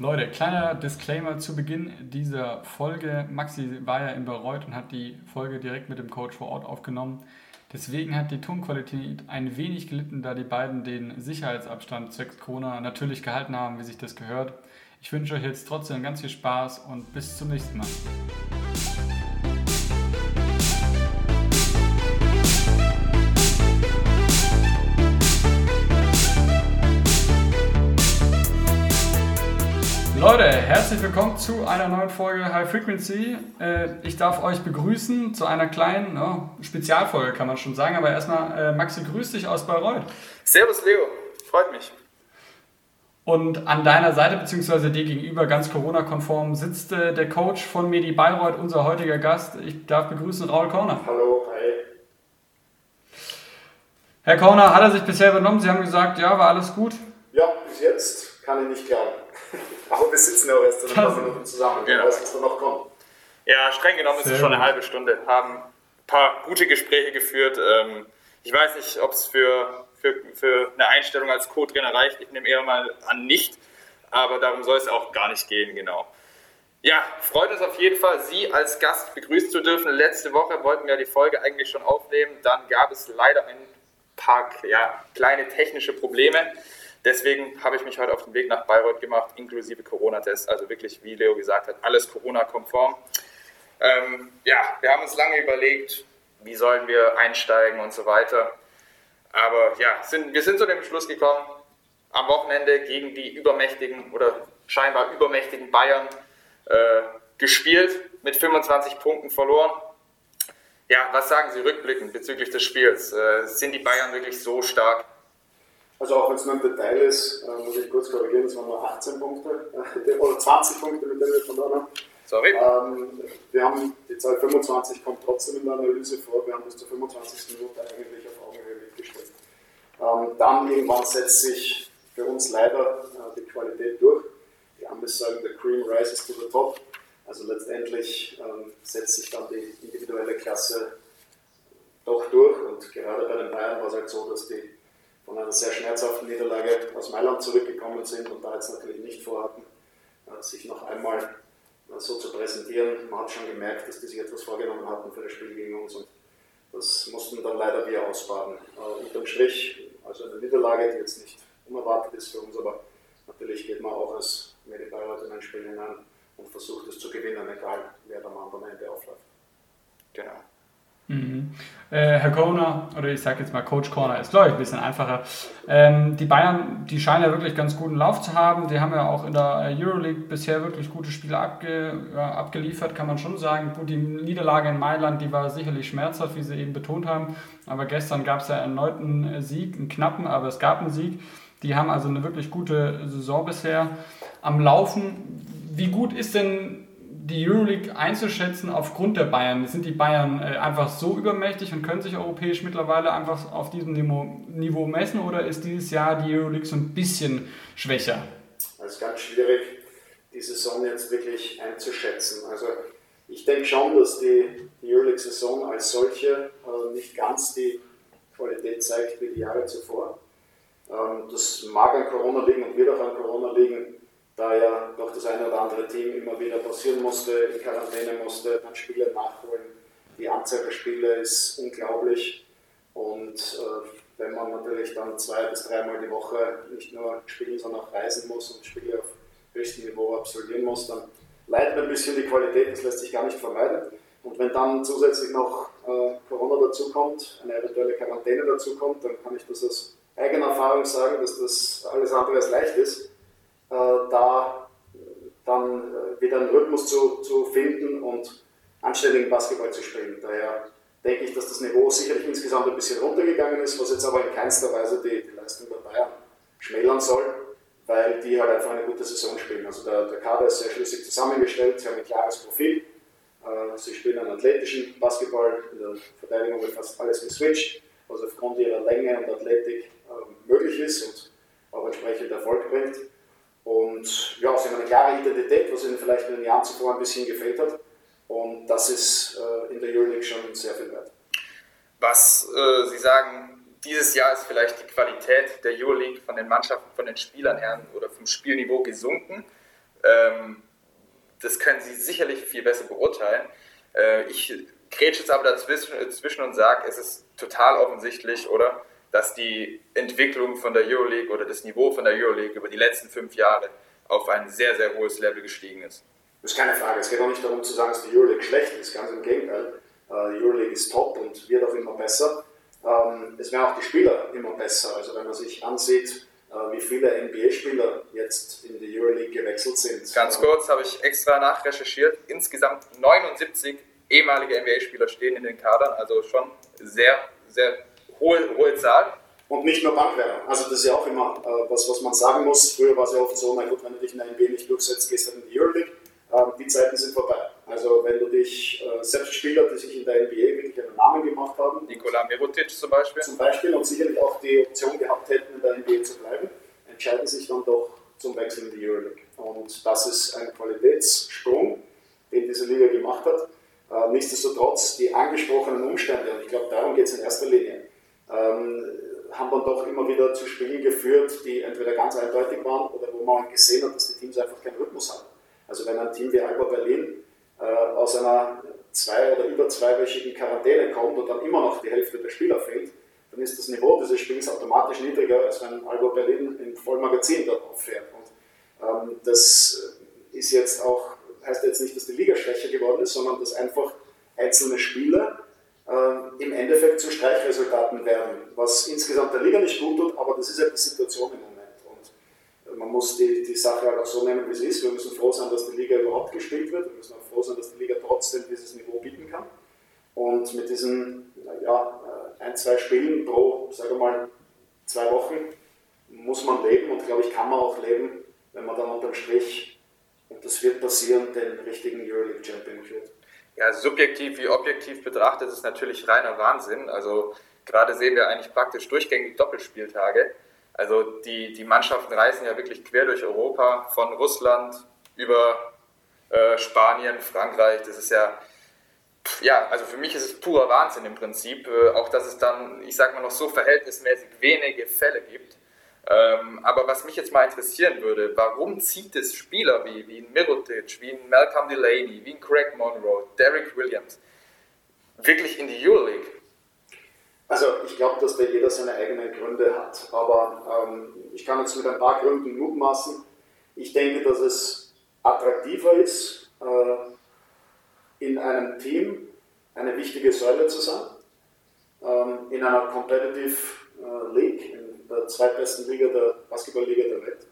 Leute, kleiner Disclaimer zu Beginn dieser Folge. Maxi war ja in Bayreuth und hat die Folge direkt mit dem Coach vor Ort aufgenommen. Deswegen hat die Tonqualität ein wenig gelitten, da die beiden den Sicherheitsabstand zwecks Corona natürlich gehalten haben, wie sich das gehört. Ich wünsche euch jetzt trotzdem ganz viel Spaß und bis zum nächsten Mal. Leute, herzlich willkommen zu einer neuen Folge High Frequency. Äh, ich darf euch begrüßen zu einer kleinen oh, Spezialfolge, kann man schon sagen. Aber erstmal, äh, Maxi, grüß dich aus Bayreuth. Servus, Leo. Freut mich. Und an deiner Seite, beziehungsweise dir gegenüber, ganz Corona-konform, sitzt äh, der Coach von Medi Bayreuth, unser heutiger Gast. Ich darf begrüßen Raul Korner. Hallo, hi. Herr Korner, hat er sich bisher übernommen? Sie haben gesagt, ja, war alles gut? Ja, bis jetzt kann ich nicht klagen. Aber wir sitzen ja auch erst in ein paar Minuten zusammen. Genau. weiß, was da noch kommt. Ja, streng genommen ist es schon eine halbe Stunde. Haben ein paar gute Gespräche geführt. Ähm, ich weiß nicht, ob es für, für, für eine Einstellung als Co-Trainer reicht. Ich nehme eher mal an, nicht. Aber darum soll es auch gar nicht gehen, genau. Ja, freut uns auf jeden Fall, Sie als Gast begrüßen zu dürfen. Letzte Woche wollten wir die Folge eigentlich schon aufnehmen. Dann gab es leider ein paar ja, kleine technische Probleme. Deswegen habe ich mich heute auf den Weg nach Bayreuth gemacht, inklusive Corona-Test. Also wirklich, wie Leo gesagt hat, alles Corona-konform. Ähm, ja, wir haben uns lange überlegt, wie sollen wir einsteigen und so weiter. Aber ja, sind, wir sind zu dem Schluss gekommen, am Wochenende gegen die übermächtigen oder scheinbar übermächtigen Bayern äh, gespielt, mit 25 Punkten verloren. Ja, was sagen Sie rückblickend bezüglich des Spiels? Äh, sind die Bayern wirklich so stark? Also auch wenn es nur ein Detail ist, äh, muss ich kurz korrigieren, es waren nur 18 Punkte äh, oder 20 Punkte, mit denen wir verloren haben. Sorry. Ähm, wir haben die Zahl 25 kommt trotzdem in der Analyse vor, wir haben bis zur 25. Minute eigentlich auf Augenhöhe mitgestellt. Ähm, dann irgendwann setzt sich für uns leider äh, die Qualität durch. Die Amis sagen, the cream rises to the top. Also letztendlich ähm, setzt sich dann die individuelle Klasse doch durch und gerade bei den Bayern war es halt so, dass die von einer sehr schmerzhaften Niederlage aus Mailand zurückgekommen sind und da jetzt natürlich nicht vorhatten, äh, sich noch einmal äh, so zu präsentieren. Man hat schon gemerkt, dass die sich etwas vorgenommen hatten für das Spiel gegen uns und das mussten dann leider wir ausbaden. Äh, unterm Strich, also eine Niederlage, die jetzt nicht unerwartet ist für uns, aber natürlich geht man auch als Medibayreuth in ein Spiel hinein und versucht es zu gewinnen, egal wer am anderen Ende aufläuft. Genau. Mhm. Äh, Herr Corner, oder ich sage jetzt mal Coach Corner, ist glaube ich ein bisschen einfacher. Ähm, die Bayern, die scheinen ja wirklich ganz guten Lauf zu haben. Die haben ja auch in der Euroleague bisher wirklich gute Spiele abge, ja, abgeliefert, kann man schon sagen. Gut, die Niederlage in Mailand, die war sicherlich schmerzhaft, wie Sie eben betont haben. Aber gestern gab es ja erneut einen Sieg, einen knappen, aber es gab einen Sieg. Die haben also eine wirklich gute Saison bisher am Laufen. Wie gut ist denn die Euroleague einzuschätzen aufgrund der Bayern? Sind die Bayern äh, einfach so übermächtig und können sich europäisch mittlerweile einfach auf diesem Niveau, Niveau messen oder ist dieses Jahr die Euroleague so ein bisschen schwächer? Es ist ganz schwierig, die Saison jetzt wirklich einzuschätzen. Also ich denke schon, dass die, die Euroleague-Saison als solche äh, nicht ganz die Qualität zeigt wie die Jahre zuvor. Ähm, das mag an Corona liegen und wird auch an Corona liegen da ja doch das eine oder andere Team immer wieder passieren musste, in Quarantäne musste, dann Spiele nachholen. Die Anzahl der Spiele ist unglaublich und äh, wenn man natürlich dann zwei bis dreimal die Woche nicht nur spielen, sondern auch reisen muss und Spiele auf höchstem Niveau absolvieren muss, dann leidet ein bisschen die Qualität, das lässt sich gar nicht vermeiden. Und wenn dann zusätzlich noch äh, Corona dazukommt, eine eventuelle Quarantäne dazukommt, dann kann ich das aus eigener Erfahrung sagen, dass das alles andere als leicht ist äh, da dann äh, wieder einen Rhythmus zu, zu finden und anständigen Basketball zu spielen. Daher denke ich, dass das Niveau sicherlich insgesamt ein bisschen runtergegangen ist, was jetzt aber in keinster Weise die, die Leistung der Bayern schmälern soll, weil die halt einfach eine gute Saison spielen. Also der, der Kader ist sehr schlüssig zusammengestellt, sie haben ein klares Profil, äh, sie spielen einen athletischen Basketball, in der Verteidigung wird fast alles geswitcht, was aufgrund ihrer Länge und Athletik möglich ist und auch entsprechend Erfolg bringt. Und ja, sie haben eine klare Identität, was ihnen vielleicht in den Jahren zuvor ein bisschen gefehlt hat. Und das ist äh, in der Euroleague schon sehr viel wert. Was äh, Sie sagen, dieses Jahr ist vielleicht die Qualität der Euroleague von den Mannschaften, von den Spielern her oder vom Spielniveau gesunken. Ähm, das können Sie sicherlich viel besser beurteilen. Äh, ich grätsche jetzt aber dazwischen und sage, es ist total offensichtlich, oder? Dass die Entwicklung von der Euroleague oder das Niveau von der Euroleague über die letzten fünf Jahre auf ein sehr, sehr hohes Level gestiegen ist. Das ist keine Frage. Es geht auch nicht darum zu sagen, dass die Euroleague schlecht ist. Ganz im Gegenteil. Äh, die Euroleague ist top und wird auch immer besser. Ähm, es werden auch die Spieler immer besser. Also wenn man sich ansieht, äh, wie viele NBA-Spieler jetzt in die Euroleague gewechselt sind. Ganz kurz habe ich extra nachrecherchiert. Insgesamt 79 ehemalige NBA-Spieler stehen in den Kadern, also schon sehr, sehr hohe, hohe Zahl. Und nicht nur Bankwerber. Also das ist ja auch immer äh, was, was man sagen muss. Früher war es ja oft so, na gut, wenn du dich in der NBA nicht durchsetzt, gehst du in die Euroleague. Ähm, die Zeiten sind vorbei. Also wenn du dich, äh, selbst Spieler, die sich in der NBA wirklich einen Namen gemacht haben. Nikola Mirotic zum Beispiel. Zum Beispiel und sicherlich auch die Option gehabt hätten, in der NBA zu bleiben, entscheiden sich dann doch zum Wechsel in die Euroleague. Und das ist ein Qualitätssprung, den diese Liga gemacht hat. Äh, nichtsdestotrotz, die angesprochenen Umstände, und ich glaube, darum geht es in erster Linie, ähm, haben dann doch immer wieder zu Spielen geführt, die entweder ganz eindeutig waren oder wo man gesehen hat, dass die Teams einfach keinen Rhythmus haben. Also wenn ein Team wie Alba Berlin äh, aus einer zwei- oder über zweiwöchigen Quarantäne kommt und dann immer noch die Hälfte der Spieler fehlt, dann ist das Niveau dieses Spiels automatisch niedriger, als wenn Alba Berlin im Vollmagazin dort auffährt. Und ähm, das ist jetzt auch, heißt jetzt nicht, dass die Liga schwächer geworden ist, sondern dass einfach einzelne Spieler äh, im Endeffekt zu Streichresultaten werden, was insgesamt der Liga nicht gut tut, aber das ist ja die Situation im Moment man muss die, die Sache halt auch so nehmen, wie sie ist. Wir müssen froh sein, dass die Liga überhaupt gespielt wird. Wir müssen auch froh sein, dass die Liga trotzdem dieses Niveau bieten kann. Und mit diesen ja, äh, ein, zwei Spielen pro, sage mal, zwei Wochen muss man leben und glaube ich, kann man auch leben, wenn man dann unterm Strich, und das wird passieren, den richtigen Euroleague Champion führt. Ja, subjektiv wie objektiv betrachtet ist natürlich reiner Wahnsinn. Also gerade sehen wir eigentlich praktisch durchgängig Doppelspieltage. Also die, die Mannschaften reisen ja wirklich quer durch Europa, von Russland über äh, Spanien, Frankreich. Das ist ja, ja, also für mich ist es purer Wahnsinn im Prinzip. Äh, auch, dass es dann, ich sag mal, noch so verhältnismäßig wenige Fälle gibt. Ähm, aber was mich jetzt mal interessieren würde, warum zieht es Spieler wie, wie Mirotic, wie Malcolm Delaney, wie Craig Monroe, Derek Williams wirklich in die Euroleague? Also ich glaube, dass da jeder seine eigenen Gründe hat, aber ähm, ich kann jetzt mit ein paar Gründen mutmaßen. Ich denke, dass es attraktiver ist, äh, in einem Team eine wichtige Säule zu sein, ähm, in einer Competitive äh, League, der zweitbesten Liga der Basketballliga der Welt,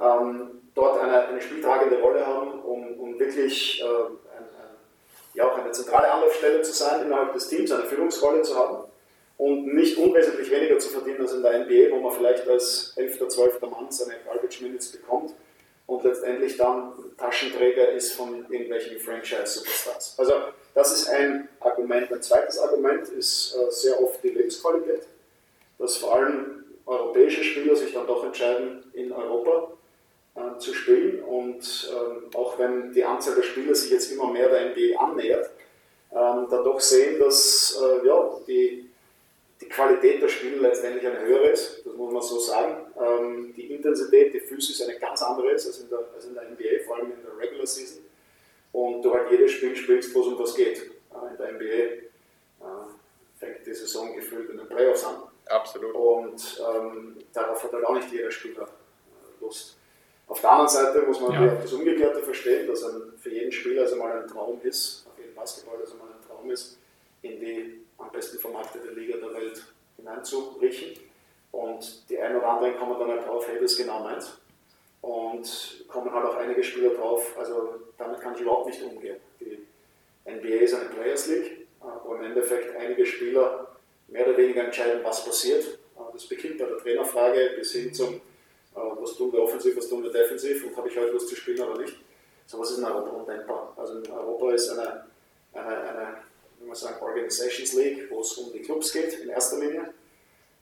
ähm, dort eine, eine, spieltragende Rolle haben, um, um wirklich äh, ein, ein, ja, auch eine zentrale Anlaufstelle zu sein innerhalb des Teams, eine Führungsrolle zu haben und nicht unwesentlich weniger zu verdienen als in der NBA, wo man vielleicht als 11. oder 12. Mann seine Garbage Minutes bekommt und letztendlich dann Taschenträger ist von irgendwelchen Franchise-Superstars. Also das ist ein Argument. Ein zweites Argument ist äh, sehr oft die Lebensqualität, dass vor allem europäische Spieler sich dann doch entscheiden, in Europa äh, zu spielen und ähm, auch wenn die Anzahl der Spieler sich jetzt immer mehr der NBA annähert, ähm, dann doch sehen, dass äh, ja, die die Qualität der Spiele letztendlich eine höhere ist, das muss man so sagen. Ähm, die Intensität, die Physis eine ganz andere ist als in, der, als in der NBA, vor allem in der Regular Season. Und du halt jedes Spiel spielst, wo es um was geht. Äh, in der NBA äh, fängt die Saison gefühlt in den Playoffs an. Absolut. Und ähm, darauf hat halt auch nicht jeder Spieler äh, Lust. Auf der anderen Seite muss man ja. das Umgekehrte verstehen, dass für jeden Spieler also mal ein Traum ist, auf jeden Basketball also mal ein Traum ist, in die am besten vermarktete Liga der Welt hineinzuriechen. Und die einen oder anderen kommen dann halt drauf, hey, das ist genau meins. Und kommen halt auch einige Spieler drauf, also damit kann ich überhaupt nicht umgehen. Die NBA ist eine Players League, wo im Endeffekt einige Spieler mehr oder weniger entscheiden, was passiert. Das beginnt bei der Trainerfrage bis hin zum, äh, was tun wir offensiv, was tun wir defensiv und habe ich heute was zu spielen oder nicht. So was ist in Europa undenkbar. Also in Europa ist eine, eine, eine wie man sagen, Organizations League, wo es um die Clubs geht in erster Linie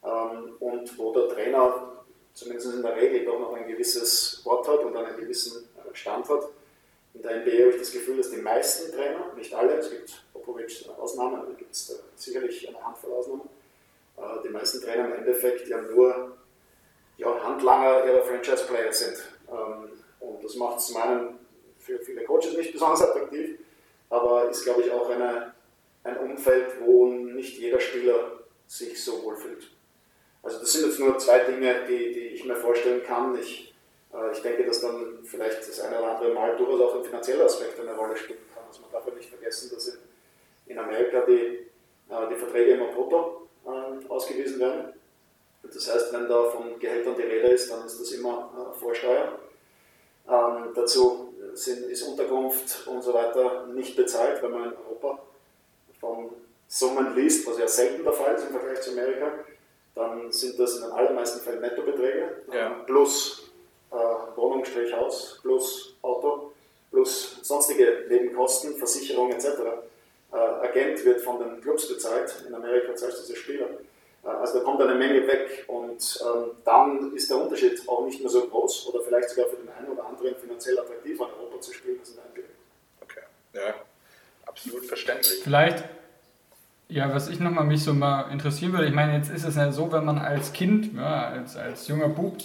ähm, und wo der Trainer zumindest in der Regel doch noch ein gewisses Wort hat und einen gewissen äh, Stand hat. In der NBA habe ich das Gefühl, dass die meisten Trainer, nicht alle, es gibt Popovic Ausnahmen, da gibt es sicherlich eine Handvoll Ausnahmen, äh, die meisten Trainer im Endeffekt ja nur ja, Handlanger ihrer Franchise-Player sind. Ähm, und das macht es zum einen für viele Coaches nicht besonders attraktiv, aber ist, glaube ich, auch eine, ein Umfeld, wo nicht jeder Spieler sich so wohl fühlt. Also das sind jetzt nur zwei Dinge, die, die ich mir vorstellen kann. Ich, äh, ich denke, dass dann vielleicht das eine oder andere Mal durchaus auch ein finanzieller Aspekt eine Rolle spielen kann. Also man darf ja nicht vergessen, dass in, in Amerika die, äh, die Verträge immer brutto äh, ausgewiesen werden. Das heißt, wenn da von Gehältern die Rede ist, dann ist das immer äh, Vorsteuer. Ähm, dazu sind, ist Unterkunft und so weiter nicht bezahlt, wenn man in Europa von Summen liest, was ja selten der Fall ist im Vergleich zu Amerika dann sind das in den allermeisten Fällen Nettobeträge ja. plus äh, Wohnung, Haus, plus Auto, plus sonstige Nebenkosten, Versicherung etc. Äh, Agent wird von den Clubs bezahlt, in Amerika zahlst du diese Spieler. Äh, also da kommt eine Menge weg und ähm, dann ist der Unterschied auch nicht mehr so groß oder vielleicht sogar für den einen oder anderen finanziell attraktiver in Europa zu spielen als in der NBA. Okay, ja, absolut verständlich. Vielleicht ja, was ich nochmal mich so mal interessieren würde, ich meine, jetzt ist es ja so, wenn man als Kind, ja, als, als junger Bub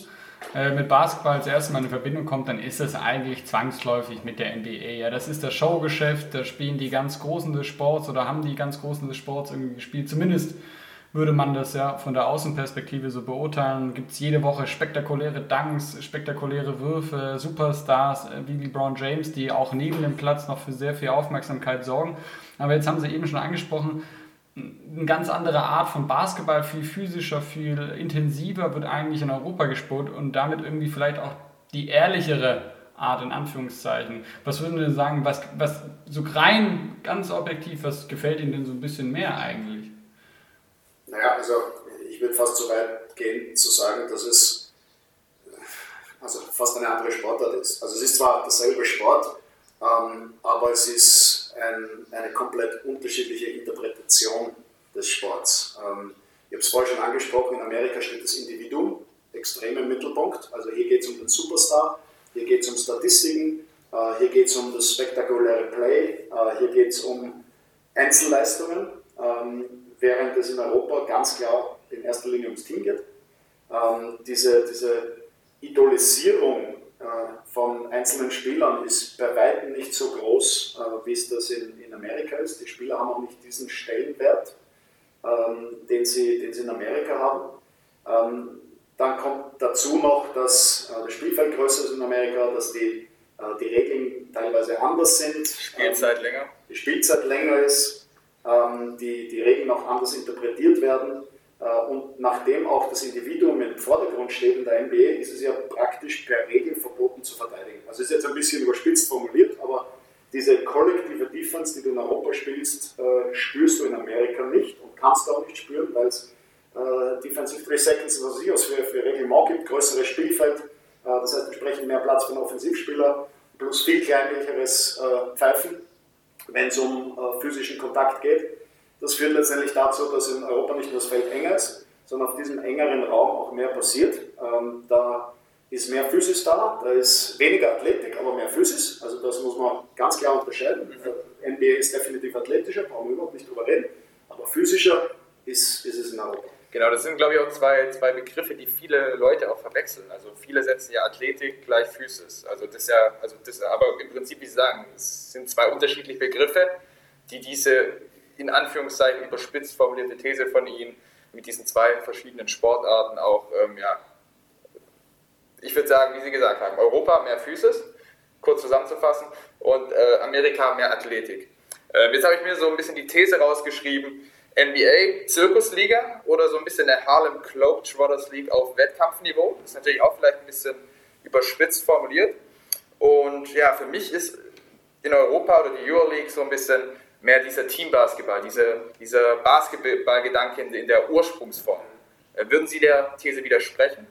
mit Basketball das erste Mal in Verbindung kommt, dann ist es eigentlich zwangsläufig mit der NBA. Ja, das ist das Showgeschäft, da spielen die ganz Großen des Sports oder haben die ganz Großen des Sports irgendwie gespielt. Zumindest würde man das ja von der Außenperspektive so beurteilen. Gibt es jede Woche spektakuläre Dunks, spektakuläre Würfe, Superstars äh, wie LeBron James, die auch neben dem Platz noch für sehr viel Aufmerksamkeit sorgen. Aber jetzt haben Sie eben schon angesprochen, eine ganz andere Art von Basketball, viel physischer, viel intensiver wird eigentlich in Europa gespielt und damit irgendwie vielleicht auch die ehrlichere Art in Anführungszeichen. Was würden Sie sagen, was, was so rein ganz objektiv, was gefällt Ihnen denn so ein bisschen mehr eigentlich? Naja, also ich würde fast so weit gehen zu sagen, dass es also fast eine andere Sportart ist. Also es ist zwar derselbe Sport, ähm, aber es ist ein, eine komplett unterschiedliche Interpretation des Sports. Ähm, ich habe es vorher schon angesprochen, in Amerika steht das Individuum extrem im Mittelpunkt. Also hier geht es um den Superstar, hier geht es um Statistiken, äh, hier geht es um das spektakuläre Play, äh, hier geht es um Einzelleistungen, ähm, während es in Europa ganz klar in erster Linie ums Team geht. Ähm, diese, diese Idolisierung von einzelnen Spielern ist bei weitem nicht so groß, äh, wie es das in, in Amerika ist. Die Spieler haben auch nicht diesen Stellenwert, ähm, den, sie, den sie in Amerika haben. Ähm, dann kommt dazu noch, dass äh, das Spielfeld größer ist in Amerika, dass die, die Regeln teilweise anders sind. Spielzeit länger. Die Spielzeit länger ist, die, die Regeln auch anders interpretiert werden. Äh, und nachdem auch das Individuum im Vordergrund steht in der NBA, ist es ja praktisch per Regel verboten zu verteidigen. Also ist jetzt ein bisschen überspitzt formuliert, aber diese kollektive Defense, die du in Europa spielst, äh, spürst du in Amerika nicht und kannst auch nicht spüren, weil es äh, Defensive 3 Seconds, was es für, für Reglement gibt, größeres Spielfeld, das heißt entsprechend mehr Platz für einen Offensivspieler, plus viel kleinlicheres Pfeifen, wenn es um physischen Kontakt geht. Das führt letztendlich dazu, dass in Europa nicht nur das Feld enger ist, sondern auf diesem engeren Raum auch mehr passiert. Ähm, da ist mehr Physis da, da ist weniger Athletik, aber mehr Physis. Also das muss man ganz klar unterscheiden. Mhm. NBA ist definitiv athletischer, brauchen wir überhaupt nicht drüber reden, aber physischer ist, ist es in Europa. Genau, das sind glaube ich auch zwei, zwei Begriffe, die viele Leute auch verwechseln. Also viele setzen ja Athletik gleich Physis. Also das ja, also das, aber im Prinzip, wie Sie sagen, es sind zwei unterschiedliche Begriffe, die diese in Anführungszeichen überspitzt formulierte These von Ihnen mit diesen zwei verschiedenen Sportarten auch, ähm, ja, ich würde sagen, wie Sie gesagt haben, Europa mehr Physis, kurz zusammenzufassen, und äh, Amerika mehr Athletik. Ähm, jetzt habe ich mir so ein bisschen die These rausgeschrieben, NBA Zirkusliga oder so ein bisschen der Harlem Globetrotters League auf Wettkampfniveau. Das ist natürlich auch vielleicht ein bisschen überspitzt formuliert. Und ja, für mich ist in Europa oder die Euroleague so ein bisschen mehr dieser Teambasketball, diese, dieser Basketballgedanke in, in der Ursprungsform. Äh, würden Sie der These widersprechen?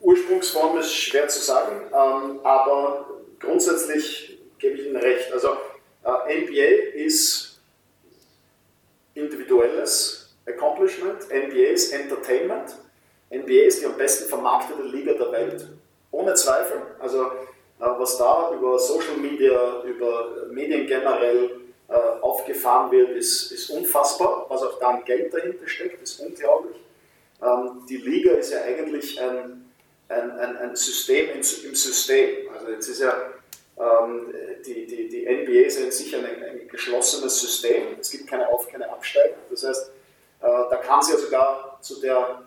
Ursprungsform ist schwer zu sagen, ähm, aber grundsätzlich gebe ich Ihnen recht. Also äh, NBA ist individuelles Accomplishment, NBA ist Entertainment, NBA ist die am besten vermarktete Liga der Welt, ohne Zweifel. Also was da über Social Media, über Medien generell äh, aufgefahren wird, ist, ist unfassbar. Was auch da an Geld dahinter steckt, ist unglaublich. Ähm, die Liga ist ja eigentlich ein, ein, ein, ein System im System. Also jetzt ist ja ähm, die, die, die NBA ist ja in sich ein, ein, geschlossenes System. Es gibt keine Auf-, keine Absteiger. Das heißt, äh, da kann es ja sogar zu der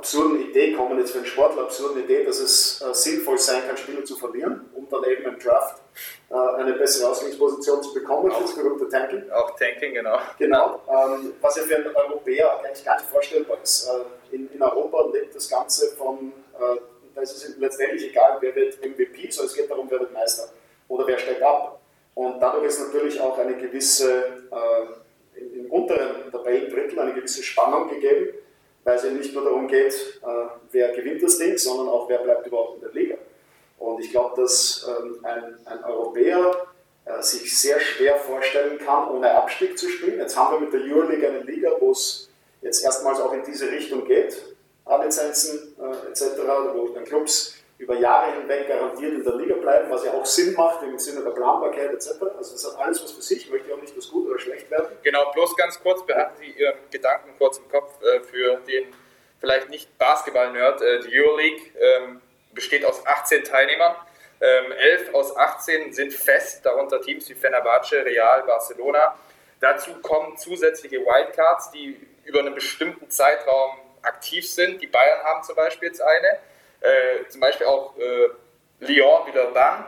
absurden Idee kommen, jetzt für einen Sportler absurden Idee, dass es äh, sinnvoll sein kann, Spieler zu verlieren, um dann eben im Draft äh, eine bessere Ausgangsposition zu bekommen, auch, das berühmte Tanking. Auch Tanking, genau. Genau, ähm, was ja für einen Europäer eigentlich gar nicht vorstellbar ist. Äh, in, in, Europa lebt das Ganze von, äh, da ist es letztendlich egal, wer wird MVP, sondern es geht darum, wer wird Meister oder wer steigt ab. Und dadurch ist natürlich auch eine gewisse, äh, im unteren Tabellendrittel eine gewisse Spannung gegeben, weil es ja nicht nur darum geht, äh, wer gewinnt das Ding, sondern auch wer bleibt überhaupt in der Liga. Und ich glaube, dass ähm, ein, ein, Europäer äh, sich sehr schwer vorstellen kann, ohne Abstieg zu spielen. Jetzt haben wir mit der Euroleague eine Liga, wo es jetzt erstmals auch in diese Richtung geht, A-Lizenzen äh, etc., wo dann Clubs über Jahre hinweg garantiert in der Liga bleiben, was ja auch Sinn macht im Sinne der Planbarkeit etc. Also das hat alles was für sich, ich möchte auch nicht, dass gut oder schlecht werden. Genau, bloß ganz kurz, behalten Sie Ihren Gedanken kurz im Kopf äh, für den vielleicht nicht Basketball-Nerd. Äh, die Euroleague ähm, besteht aus 18 Teilnehmern. Ähm, 11 aus 18 sind fest, darunter Teams wie Fenerbahce, Real, Barcelona. Dazu kommen zusätzliche Wildcards, die über einen bestimmten Zeitraum aktiv sind. Die Bayern haben zum Beispiel jetzt eine äh, zum Beispiel auch äh, Lyon wieder dann.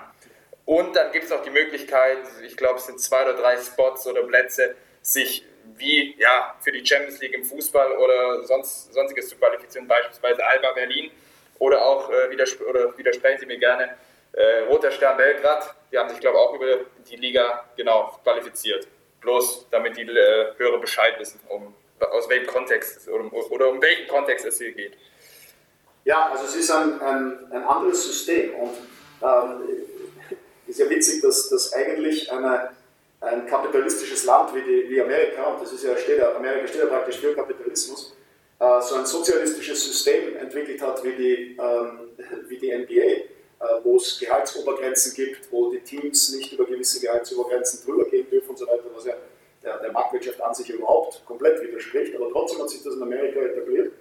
Und dann gibt es auch die Möglichkeit, ich glaube, es sind zwei oder drei Spots oder Plätze, sich wie ja, für die Champions League im Fußball oder sonst, sonstiges zu qualifizieren, beispielsweise Alba Berlin oder auch, äh, widerspr oder widersprechen Sie mir gerne, äh, Roter Stern Belgrad, die haben sich, glaube ich, auch über die Liga genau qualifiziert. Bloß damit die äh, Hörer Bescheid wissen, um, aus welchem Kontext oder, oder um welchen Kontext es hier geht. Ja, also es ist ein, ein, ein anderes System und ähm, ist ja witzig, dass, dass eigentlich eine, ein kapitalistisches Land wie, die, wie Amerika, und das ist ja, steht ja, Amerika steht ja praktisch für Kapitalismus, äh, so ein sozialistisches System entwickelt hat wie die, ähm, wie die NBA, äh, wo es Gehaltsobergrenzen gibt, wo die Teams nicht über gewisse Gehaltsobergrenzen drüber gehen dürfen und so weiter, was ja der, der Marktwirtschaft an sich überhaupt komplett widerspricht, aber trotzdem hat sich das in Amerika etabliert.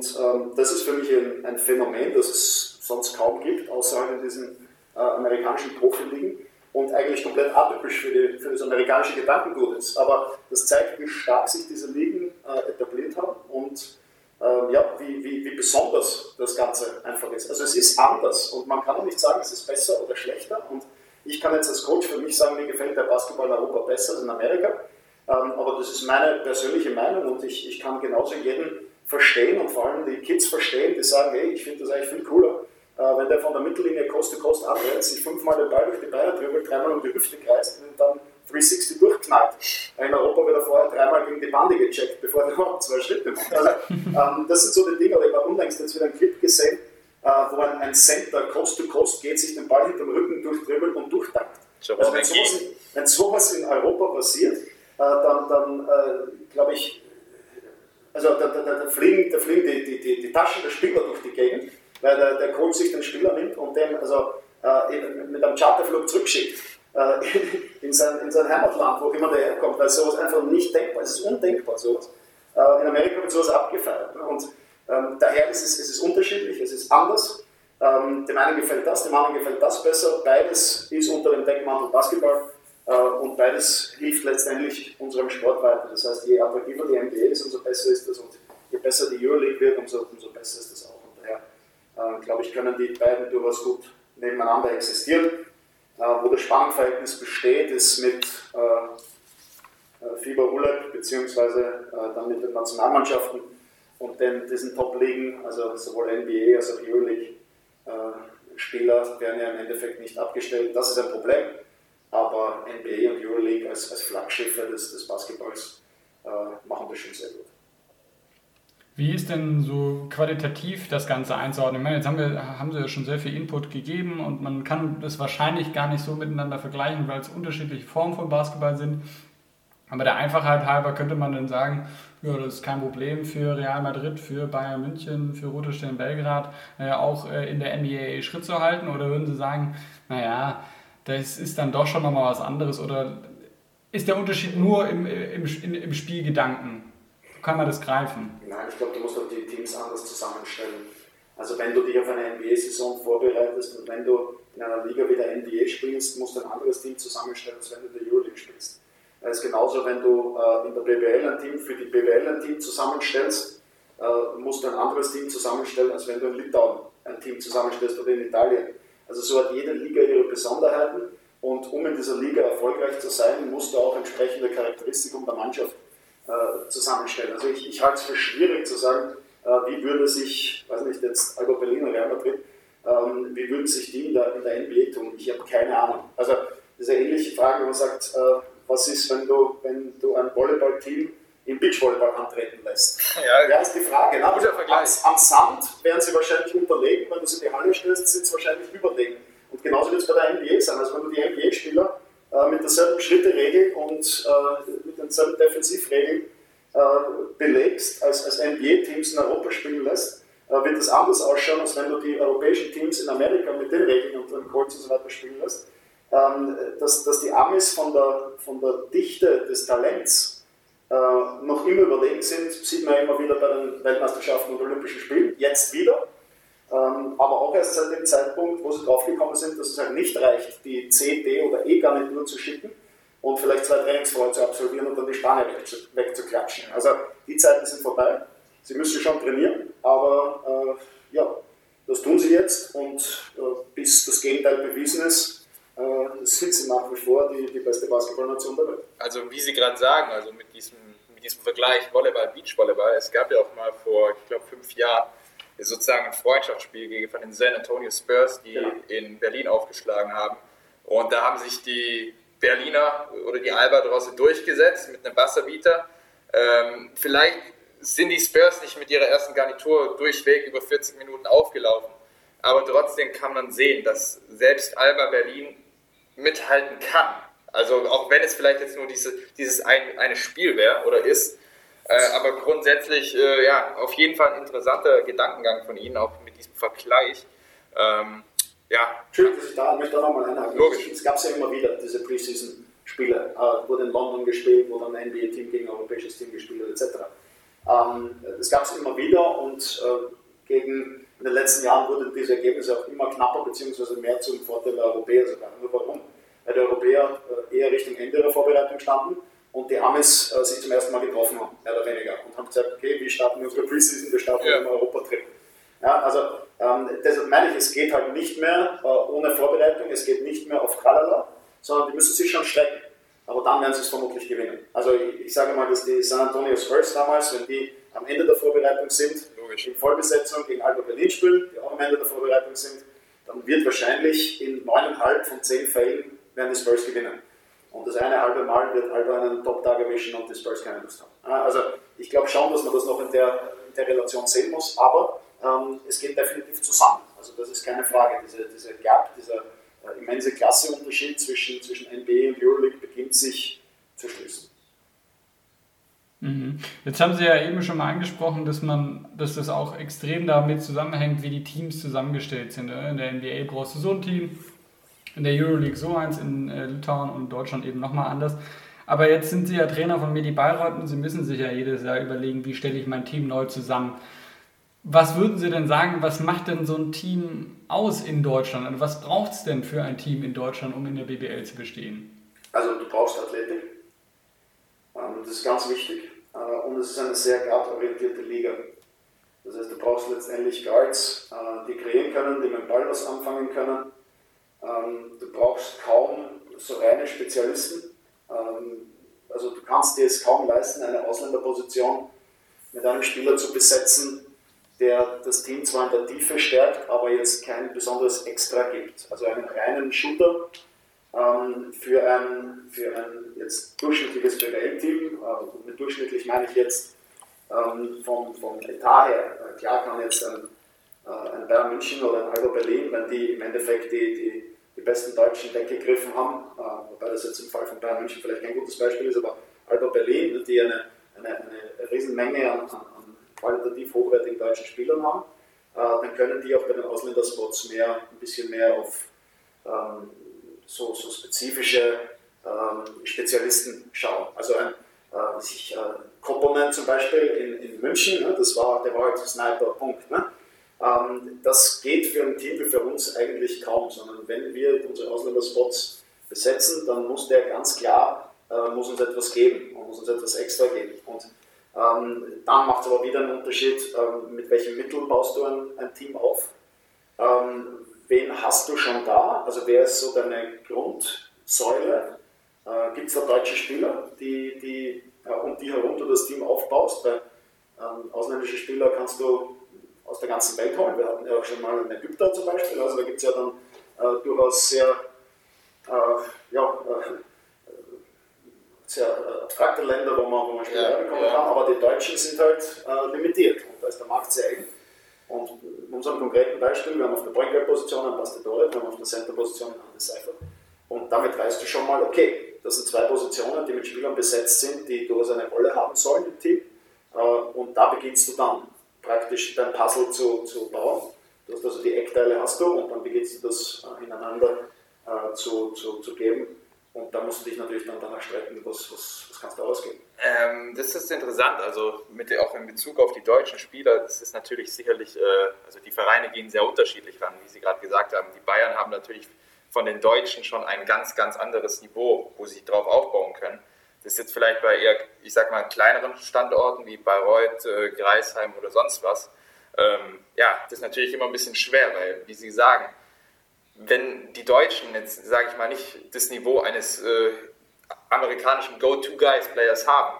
Und ähm, das ist für mich ein, ein, Phänomen, das es sonst kaum gibt, außerhalb in diesen äh, amerikanischen Profiligen und eigentlich komplett atypisch für, die, für das amerikanische Gedankengut ist. Aber das zeigt, wie stark sich diese Ligen äh, etabliert haben und äh, ja, wie, wie, wie, besonders das Ganze einfach ist. Also es ist anders und man kann auch nicht sagen, es ist besser oder schlechter. Und ich kann jetzt als Coach für mich sagen, mir gefällt der Basketball in Europa besser als in Amerika. Ähm, aber das ist meine persönliche Meinung und ich, ich kann genauso jeden verstehen und vor allem die Kids verstehen, die sagen, hey, ich finde das eigentlich viel cooler, äh, wenn der von der Mittellinie Coast to Coast anrennt, sich fünfmal den Ball durch die Beine drüber, dreimal um die Hüfte kreist und dann 360 durchknallt. In Europa wird er vorher dreimal gegen die Bande gecheckt, bevor er überhaupt zwei Schritte macht. Also, ähm, das sind so die Dinge, oder ich habe unlängst jetzt wieder einen Clip gesehen, äh, wo ein, ein Center Coast to Coast geht, sich den Ball hinterm Rücken durchdribbelt und durchdankt. Also wenn sowas, in, wenn sowas in Europa passiert, äh, dann, dann äh, glaube ich, also da, da, da fliegen, da fliegen die, die, die, die, Taschen der Spieler durch die Gegend, weil der, der Coach sich den Spieler nimmt und den also, äh, mit einem Charterflug zurückschickt äh, in, sein, in sein Heimatland, wo immer der herkommt, weil sowas einfach nicht denkbar ist. Es ist undenkbar, sowas. Äh, in Amerika wird sowas abgefeiert. Ne? Und ähm, daher ist es, es ist unterschiedlich, es ist anders. Ähm, dem einen gefällt das, dem anderen gefällt das besser. Beides ist unter dem Deckmantel Basketball und beides hilft letztendlich unserem Sport weiter. Das heißt, je attraktiver die NBA ist, umso besser ist das und je besser die Euroleague wird, umso, umso besser ist das auch. Und daher, äh, glaube ich, können die beiden durchaus gut nebeneinander existieren. Äh, wo das Spannungsverhältnis besteht, ist mit Fieber Ulep beziehungsweise dann mit den Nationalmannschaften und den, diesen Top-Ligen, also sowohl NBA als auch Euroleague, Spieler werden ja im Endeffekt nicht abgestellt. Das ist ein Problem aber NBA und Euroleague als, als Flaggschiffe des, des Basketballs äh, machen das schon sehr gut. Wie ist denn so qualitativ das Ganze einzuordnen? Ich meine, jetzt haben, wir, haben Sie ja schon sehr viel Input gegeben und man kann das wahrscheinlich gar nicht so miteinander vergleichen, weil es unterschiedliche Formen von Basketball sind. Aber der Einfachheit halber könnte man dann sagen, ja, das ist kein Problem für Real Madrid, für Bayern München, für Rote Stern Belgrad, äh, auch äh, in der NBA Schritt zu halten? Oder würden Sie sagen, naja, das ist dann doch schon nochmal was anderes oder ist der Unterschied nur im, im, im Spielgedanken? Kann man das greifen? Nein, ich glaube, du musst auch die Teams anders zusammenstellen. Also wenn du dich auf eine NBA-Saison vorbereitest und wenn du in einer Liga wie der NBA spielst, musst du ein anderes Team zusammenstellen, als wenn du in der Euroleague spielst. Das ist genauso, wenn du äh, in der BWL ein Team für die BWL ein Team zusammenstellst, äh, musst du ein anderes Team zusammenstellen, als wenn du in Litauen ein Team zusammenstellst oder in Italien. Also so hat jede Liga ihre Besonderheiten und um in dieser Liga erfolgreich zu sein, musst du auch entsprechende Charakteristiken der Mannschaft äh, zusammenstellen. Also ich, ich halte es für schwierig zu sagen, äh, wie würde sich, weiß nicht, jetzt Alba Berlin oder Real Madrid, ähm, wie würden sich die in der, in der NBA tun? Ich habe keine Ahnung. Also eine ähnliche Frage, wenn man sagt, äh, was ist, wenn du, wenn du ein Volleyballteam im Beachvolleyball antreten lässt? Ja, ja ist die Frage. Ne? Guter Vergleich. Am, am Sand werden sie wahrscheinlich unterlegen, wenn du sie in die Halle stellst, sind sie wahrscheinlich überlegen. Und genauso wird es bei der NBA sein. Also wenn du die NBA-Spieler äh, mit derselben Schritteregel und äh, mit denselben Defensivregeln äh, belegst, als, als NBA-Teams in Europa spielen lässt, äh, wird das anders ausschauen, als wenn du die europäischen Teams in Amerika mit den Regeln und den Codes und so weiter spielen lässt. Ähm, dass, dass die Amis von der, von der Dichte des Talents äh, noch immer überlegen sind, sieht man immer wieder bei den Weltmeisterschaften und Olympischen Spielen, jetzt wieder. Ähm, aber auch erst seit dem Zeitpunkt, wo sie draufgekommen sind, dass es halt nicht reicht, die C, D oder E-Garnitur zu schicken und vielleicht zwei Trainingsfreunde zu absolvieren und dann die Spanne wegzuklatschen. Also die Zeiten sind vorbei. Sie müssen schon trainieren, aber äh, ja, das tun sie jetzt und äh, bis das Gegenteil bewiesen ist, äh, sind sie nach wie vor die, die beste Basketballnation der Welt. Also wie Sie gerade sagen, also mit diesem, mit diesem Vergleich Volleyball, Beachvolleyball, es gab ja auch mal vor, ich glaube, fünf Jahren sozusagen ein Freundschaftsspiel gegen von den San Antonio Spurs, die genau. in Berlin aufgeschlagen haben. Und da haben sich die Berliner oder die Albatrosse durchgesetzt mit einem Wasserbieter. Ähm, vielleicht sind die Spurs nicht mit ihrer ersten Garnitur durchweg über 40 Minuten aufgelaufen. Aber trotzdem kann man sehen, dass selbst Alba Berlin mithalten kann. Also auch wenn es vielleicht jetzt nur diese, dieses ein, eine Spiel wäre oder ist, äh, aber grundsätzlich äh, ja auf jeden Fall ein interessanter Gedankengang von Ihnen, auch mit diesem Vergleich. Ähm, ja. Entschuldigung, dass ich da möchte auch nochmal einhaken. Logisch. Es gab es ja immer wieder, diese Preseason-Spiele, äh, wurde in London gespielt, wo dann ein NBA-Team gegen ein europäisches Team gespielt etc. Ähm, das gab es immer wieder und äh, gegen in den letzten Jahren wurden diese Ergebnisse auch immer knapper bzw. mehr zum Vorteil der Europäer sogar. Nur warum? Weil die Europäer äh, eher Richtung Ende der Vorbereitung standen und die Amis äh, sich zum ersten Mal getroffen haben, mehr oder weniger, und haben gesagt, okay, wir starten unsere Preseason, wir starten ja. im Europatrip. Ja, also ähm, deshalb meine ich, es geht halt nicht mehr äh, ohne Vorbereitung, es geht nicht mehr auf Tralala, sondern die müssen sich schon strecken. Aber dann werden sie es vermutlich gewinnen. Also ich, ich sage mal, dass die San Antonio Spurs damals, wenn die am Ende der Vorbereitung sind, Logisch. in Vollbesetzung gegen Alba Berlin spielen, die auch am Ende der Vorbereitung sind, dann wird wahrscheinlich in neuneinhalb von zehn Fällen werden die Spurs gewinnen. Und das eine halbe Mal wird Alba einen Top-Tag erwischen und die Spurs keine Lust haben. Also ich glaube schon, dass man das noch in der, in der Relation sehen muss, aber ähm, es geht definitiv zusammen. Also das ist keine Frage. Diese, dieser Gap, dieser äh, immense Klasseunterschied zwischen, zwischen NBA und Euroleague beginnt sich zu schließen. Mhm. Jetzt haben Sie ja eben schon mal angesprochen, dass man, dass das auch extrem damit zusammenhängt, wie die Teams zusammengestellt sind. In der NBA brauchst du so ein Team, in der Euroleague so eins, in äh, Litauen und Deutschland eben nochmal anders. Aber jetzt sind Sie ja Trainer von Medi Bayreuth und Sie müssen sich ja jedes Jahr überlegen, wie stelle ich mein Team neu zusammen. Was würden Sie denn sagen, was macht denn so ein Team aus in Deutschland? Und was braucht es denn für ein Team in Deutschland, um in der BBL zu bestehen? Also du brauchst Athletik. Ähm, das ist ganz wichtig. Äh, und es ist eine sehr guardorientierte Liga. Das heißt, du brauchst letztendlich Guards, äh, die kreieren können, die mit dem Ball was anfangen können. Ähm, du brauchst kaum so reine Spezialisten. Ähm, also du kannst dir es kaum leisten, eine Ausländerposition mit einem Spieler zu besetzen, der das Team zwar in der Tiefe stärkt, aber jetzt kein besonderes Extra gibt. Also einen reinen Shooter ähm, für, ein, für ein jetzt durchschnittliches BWL-Team, äh, mit durchschnittlich meine ich jetzt ähm, vom, vom Etat her, äh, klar kann jetzt ein, äh, ein Bayern München oder ein Alba Berlin, wenn die im Endeffekt die, die, die besten Deutschen weggegriffen haben, äh, wobei das jetzt im Fall von Bayern München vielleicht kein gutes Beispiel ist, aber Alba Berlin, die eine, eine, eine Riesenmenge an, an, an qualitativ hochwertigen deutschen Spielern haben, äh, dann können die auch bei den Ausländerspots mehr, ein bisschen mehr auf ähm, so, so spezifische ähm, Spezialisten schauen. Also ein äh, sich, äh, Koppermann zum Beispiel in, in München, ne, das war, der war halt Sniper, Punkt. Ne? Ähm, das geht für ein Team wie für uns eigentlich kaum, sondern wenn wir unsere Ausländerspots besetzen, dann muss der ganz klar, äh, muss uns etwas geben und muss uns etwas extra geben. Und ähm, dann macht es aber wieder einen Unterschied, ähm, mit welchen Mitteln baust du ein, ein Team auf. Wen hast du schon da? Also wer ist so deine Grundsäule? Äh, Gibt es da deutsche Spieler, die, die, äh, um die herum du das Team aufbaust? Weil ausländische Spieler kannst du aus der ganzen Welt holen. Wir hatten ja auch schon mal einen Ägypter zum Beispiel, also da gibt es ja dann äh, durchaus sehr, äh, ja, äh, sehr äh, abstrakte Länder, wo man, wo man Spieler ja, bekommen ja. kann, aber die Deutschen sind halt äh, limitiert und da ist der Markt sehr eng. Und in unserem konkreten Beispiel, wir haben auf der Point Guard Position einen Bastidore, wir haben auf der Center Position einen Decipher. Und damit weißt du schon mal, okay, das sind zwei Positionen, die mit Spielern besetzt sind, die durchaus eine Rolle haben sollen im Team. Und da beginnst du dann praktisch dein Puzzle zu, zu bauen. Du hast also die Eckteile hast du und dann beginnst du das äh, ineinander äh, zu, zu, zu geben. Und da musst du dich natürlich dann danach streiten, was, was, was kannst du ausgeben. Ähm, das ist interessant, also mit, auch in Bezug auf die deutschen Spieler, das ist natürlich sicherlich, äh, also die Vereine gehen sehr unterschiedlich ran, wie Sie gerade gesagt haben. Die Bayern haben natürlich von den Deutschen schon ein ganz, ganz anderes Niveau, wo sie drauf aufbauen können. Das ist jetzt vielleicht bei eher, ich sag mal, kleineren Standorten wie Bayreuth, äh, Greisheim oder sonst was. Ähm, ja, das ist natürlich immer ein bisschen schwer, weil, wie Sie sagen, wenn die Deutschen jetzt, sage ich mal, nicht das Niveau eines äh, amerikanischen Go-To-Guys-Players haben,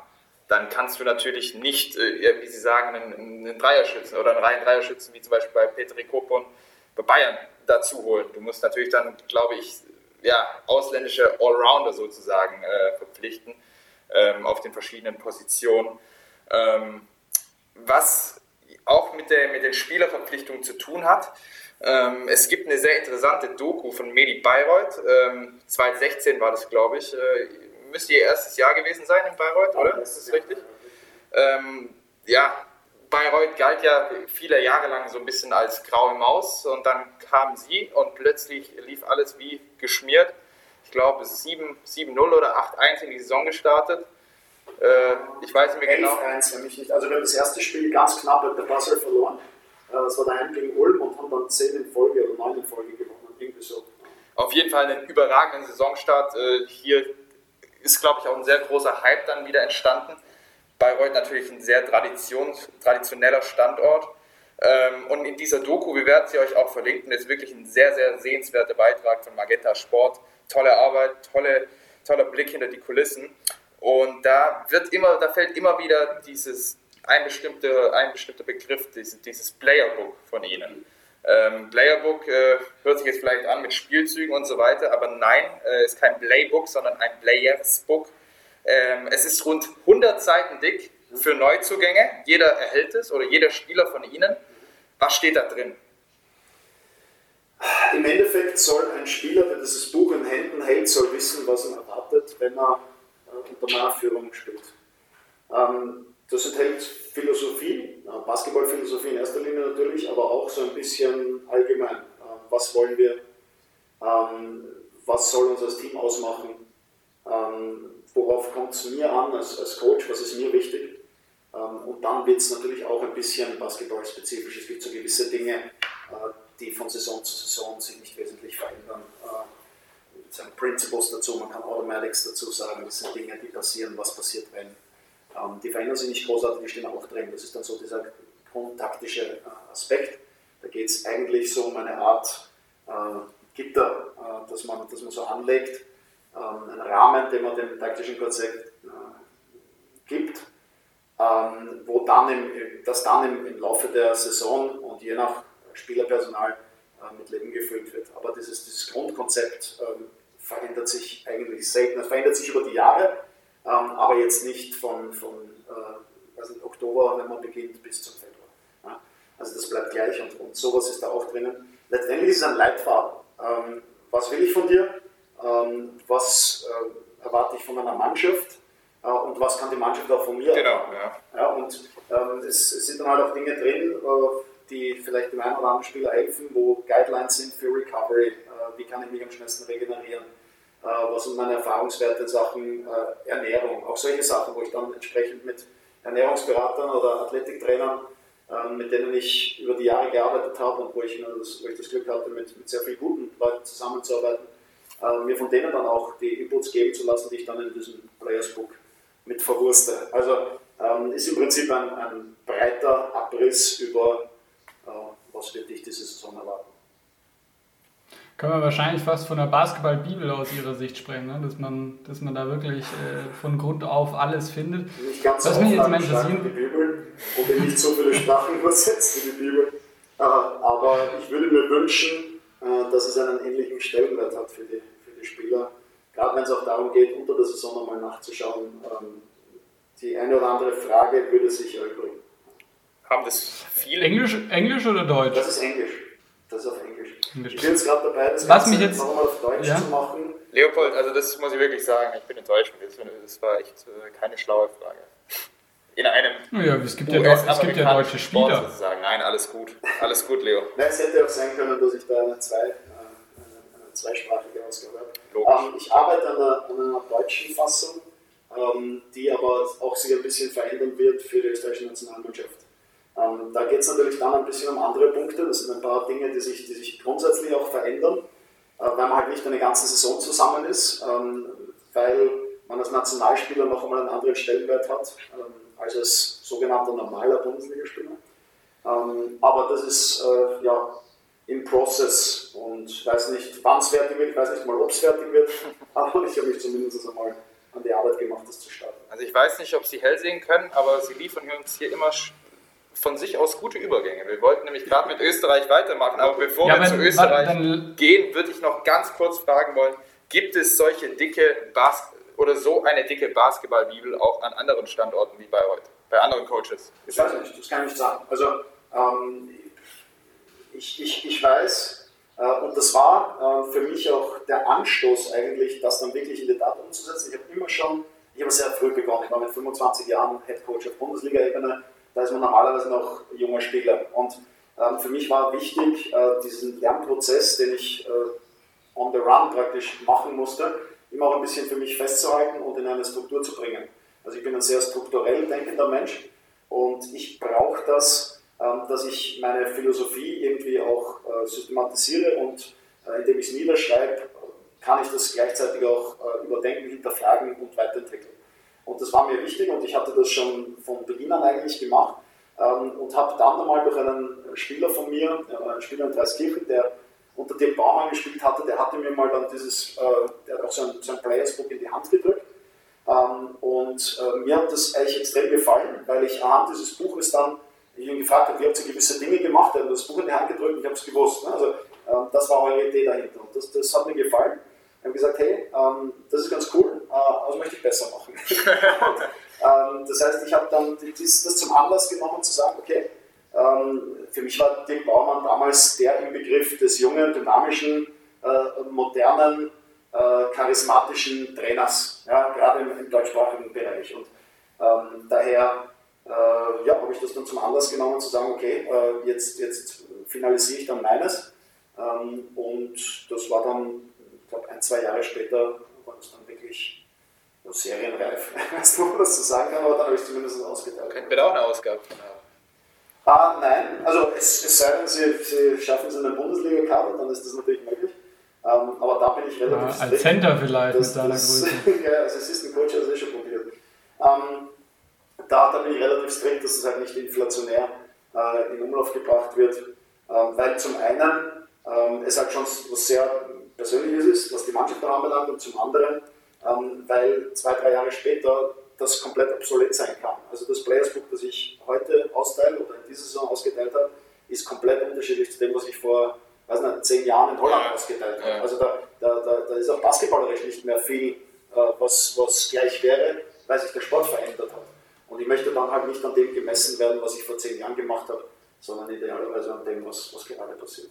dann kannst du natürlich nicht, äh, wie Sie sagen, einen, einen Dreierschützen oder einen reinen Dreierschützen, wie zum Beispiel bei Petri Kopon bei Bayern dazu holen. Du musst natürlich dann, glaube ich, ja, ausländische Allrounder sozusagen äh, verpflichten ähm, auf den verschiedenen Positionen. Ähm, was auch mit, der, mit den Spielerverpflichtungen zu tun hat. Ähm, es gibt eine sehr interessante Doku von Medi Bayreuth. 2016 ähm, war das, glaube ich. Äh, müsste ihr erstes Jahr gewesen sein in Bayreuth, oder? Ist das richtig? Ähm, ja, Bayreuth galt ja viele Jahre lang so ein bisschen als graue Maus und dann kam sie und plötzlich lief alles wie geschmiert ich glaube, 7-0 oder 8-1 in die Saison gestartet. Äh, ich weiß nicht mehr genau. 11-1 für mich nicht. Also wir haben das erste Spiel ganz knapp mit der Basel verloren. Äh, das war daheim gegen Ulm und haben dann 10 in Folge oder 9 in Folge gewonnen. Irgendwie so. Auf jeden Fall einen überragenden Saisonstart. Äh, hier ist, glaube ich, auch ein sehr großer Hype dann wieder entstanden. Bayreuth natürlich ein sehr traditioneller Standort. Ähm, und in dieser Doku, wir werden sie euch auch verlinken, ist wirklich ein sehr, sehr sehenswerter Beitrag von Magenta Sport tolle Arbeit, tolle, toller Blick hinter die Kulissen. Und da wird immer, da fällt immer wieder dieses ein bestimmter, ein bestimmter Begriff, dieses, dieses Playerbook von Ihnen. Ähm, Playerbook äh, hört sich jetzt vielleicht an mit Spielzügen und so weiter, aber nein, äh, ist kein Playbook, sondern ein Playersbook. Ähm, es ist rund 100 Seiten dick für Neuzugänge. Jeder erhält es oder jeder Spieler von Ihnen. Was steht da drin? Im Endeffekt soll ein Spieler, der dieses Buch in Händen hält, soll wissen, was ihn erwartet, wenn er äh, unter meiner Führung spielt. Ähm, das enthält Philosophie, äh, Basketballphilosophie in erster Linie natürlich, aber auch so ein bisschen allgemein. Äh, was wollen wir? Ähm, was soll uns als Team ausmachen? Ähm, worauf kommt es mir an als, als Coach? Was ist mir wichtig? Und dann wird es natürlich auch ein bisschen basketballspezifisch. Es gibt so gewisse Dinge, die von Saison zu Saison sich nicht wesentlich verändern. Äh, sind Principles dazu, man kann Automatics dazu sagen, das sind Dinge, die passieren, was passiert, wenn. Ähm, die verändern sich nicht großartig, die stehen auch drin. Das ist dann so dieser grundtaktische äh, Aspekt. Da geht es eigentlich so um eine Art äh, Gitter, äh, das, man, das man so anlegt, ähm, einen Rahmen, den man dem taktischen Konzept äh, gibt, ähm, wo dann im, das dann im, im Laufe der Saison und je nach Spielerpersonal äh, mit Leben gefüllt wird. Aber dieses, dieses Grundkonzept ähm, verändert sich eigentlich selten. Es verändert sich über die Jahre, ähm, aber jetzt nicht von, von also Oktober, wenn man beginnt, bis zum Februar. Ja? Also das bleibt gleich und, und sowas ist da auch drinnen. Letztendlich ist es ein Leitfaden. Ähm, was will ich von dir? Ähm, was äh, erwarte ich von einer Mannschaft? Äh, und was kann die Mannschaft auch von mir genau? Ja. ja und ähm, es, es, sind dann halt auch Dinge drin, äh, die vielleicht dem einen oder anderen Spieler helfen, wo Guidelines sind für Recovery, äh, wie kann ich mich am schnellsten regenerieren, äh, was sind meine Erfahrungswerte in Sachen äh, Ernährung, auch solche Sachen, wo ich dann entsprechend mit Ernährungsberatern oder Athletiktrainern ähm, mit denen ich über die Jahre gearbeitet habe und wo ich, das, wo ich das Glück hatte, mit, mit sehr vielen guten Leuten zusammenzuarbeiten, äh, mir von denen dann auch die Inputs geben zu lassen, die ich dann in diesem Players Book mit verwurste. Also ähm, ist im Prinzip ein, ein breiter Abriss über, äh, was wird dich diese Saison erwarten. Können wir wahrscheinlich fast von der Basketball-Bibel aus Ihrer Sicht sprechen, ne? dass, man, dass man da wirklich äh, von Grund auf alles findet. Nicht ganz Was so mich jetzt mal interessieren. Die Bibel und nicht so viele Sprachen übersetzt wie die Bibel. Äh, aber ich würde mir wünschen, äh, dass es einen ähnlichen Stellenwert hat für die, für die Spieler. Gerade wenn es auch darum geht, unter der Saison nochmal nachzuschauen. Ähm, die eine oder andere Frage würde sich erübrigen. Haben das viele? Englisch, Englisch oder Deutsch? Das ist Englisch. Das ist auf Englisch. Ich bin jetzt gerade dabei, das Was mich jetzt, nochmal auf Deutsch ja? zu machen. Leopold, also das muss ich wirklich sagen, ich bin enttäuscht. Das war echt äh, keine schlaue Frage. In einem ja, es gibt ja, es gibt ja deutsche Spieler. Sozusagen. Nein, alles gut. Alles gut, Leo. Nein, es hätte auch sein können, dass ich da eine, zwei, äh, eine zweisprachige Ausgabe habe. Ähm, ich arbeite an einer, an einer deutschen Fassung, ähm, die aber auch sich ein bisschen verändern wird für die österreichische Nationalmannschaft. Ähm, da geht es natürlich dann ein bisschen um andere Punkte. Das sind ein paar Dinge, die sich, die sich grundsätzlich auch verändern, äh, weil man halt nicht eine ganze Saison zusammen ist, ähm, weil man als Nationalspieler noch einmal einen anderen Stellenwert hat ähm, als als sogenannter normaler Bundesligaspieler. Ähm, aber das ist äh, ja im Prozess und weiß nicht, wann es fertig wird, ich weiß nicht mal, ob es fertig wird, aber ich habe mich zumindest einmal an die Arbeit gemacht, das zu starten. Also ich weiß nicht, ob Sie hell sehen können, aber Sie liefern uns hier immer von sich aus gute Übergänge. Wir wollten nämlich gerade mit Österreich weitermachen, aber bevor ja, wir zu Österreich gehen, würde ich noch ganz kurz fragen wollen, gibt es solche dicke Bas oder so eine dicke Basketballbibel auch an anderen Standorten wie bei heute, bei anderen Coaches? Ich weiß nicht, das kann ich nicht sagen. Also ähm, ich, ich, ich weiß, äh, und das war äh, für mich auch der Anstoß eigentlich, das dann wirklich in die Tat umzusetzen. Ich habe immer schon, ich habe sehr früh begonnen, ich war mit 25 Jahren Head Coach auf Bundesliga-Ebene, da ist man normalerweise noch junger Spieler. Und ähm, für mich war wichtig, äh, diesen Lernprozess, den ich äh, on the run praktisch machen musste, immer auch ein bisschen für mich festzuhalten und in eine Struktur zu bringen. Also ich bin ein sehr strukturell denkender Mensch und ich brauche das, ähm, dass ich meine Philosophie irgendwie auch äh, systematisiere und äh, indem ich es niederschreibe, kann ich das gleichzeitig auch äh, überdenken, hinterfragen und weiterentwickeln. Und das war mir wichtig und ich hatte das schon von Beginn an eigentlich gemacht ähm, und habe dann nochmal durch einen Spieler von mir, äh, einen Spieler in Dreiskirchen, der unter dem Baumann gespielt hatte, der hatte mir mal dann dieses, äh, der hat auch so ein, so ein Players Book in die Hand gedrückt. Ähm, und äh, mir hat das eigentlich extrem gefallen, weil ich anhand dieses Buches dann ihn gefragt habe, wie habt ihr gewisse Dinge gemacht? Er hat das Buch in die Hand gedrückt und ich habe es gewusst. Ne? Also ähm, das war eure Idee dahinter und das, das hat mir gefallen. Wir haben gesagt, hey, ähm, das ist ganz cool, äh, aber das möchte ich besser machen. und, ähm, das heißt, ich habe dann das, das, zum Anlass genommen zu sagen, okay, ähm, für mich war Dirk Baumann damals der im Begriff des jungen, dynamischen, äh, modernen, äh, charismatischen Trainers, ja, gerade im, im, deutschsprachigen Bereich. Und ähm, daher äh, ja, habe ich das dann zum Anlass genommen zu sagen, okay, äh, jetzt, jetzt finalisiere ich dann meines. Ähm, und das war dann glaube, ein, zwei Jahre später war das dann wirklich nur serienreif. Weißt du, was zu sagen kann, aber dann habe ich es zumindest ausgeteilt. Könnten wir da auch eine Ausgabe von haben? Ah, nein, also es, es sei denn, Sie, Sie schaffen es in den Bundesliga-Kader, dann ist das natürlich möglich. Ähm, aber da bin ich relativ ja, Als Center vielleicht das, mit seiner Größe. ja, als Assistant Coach hat es eh schon probiert. Ähm, da, da bin ich relativ strikt, dass es halt nicht inflationär äh, in Umlauf gebracht wird, ähm, weil zum einen ähm, es halt schon was sehr Persönliches ist, was die Mannschaft daran anbelangt, und zum anderen, ähm, weil zwei, drei Jahre später das komplett obsolet sein kann. Also das Players Book, das ich heute austeile oder in dieser Saison ausgeteilt habe, ist komplett unterschiedlich zu dem, was ich vor weiß nicht, zehn Jahren in Holland ausgeteilt habe. Also da, da, da, da, ist auch basketballerisch nicht mehr viel, äh, was, was gleich wäre, weil sich der Sport verändert hat. Und ich möchte dann halt nicht an dem gemessen werden, was ich vor zehn Jahren gemacht habe, sondern idealerweise an dem, was, was gerade passiert.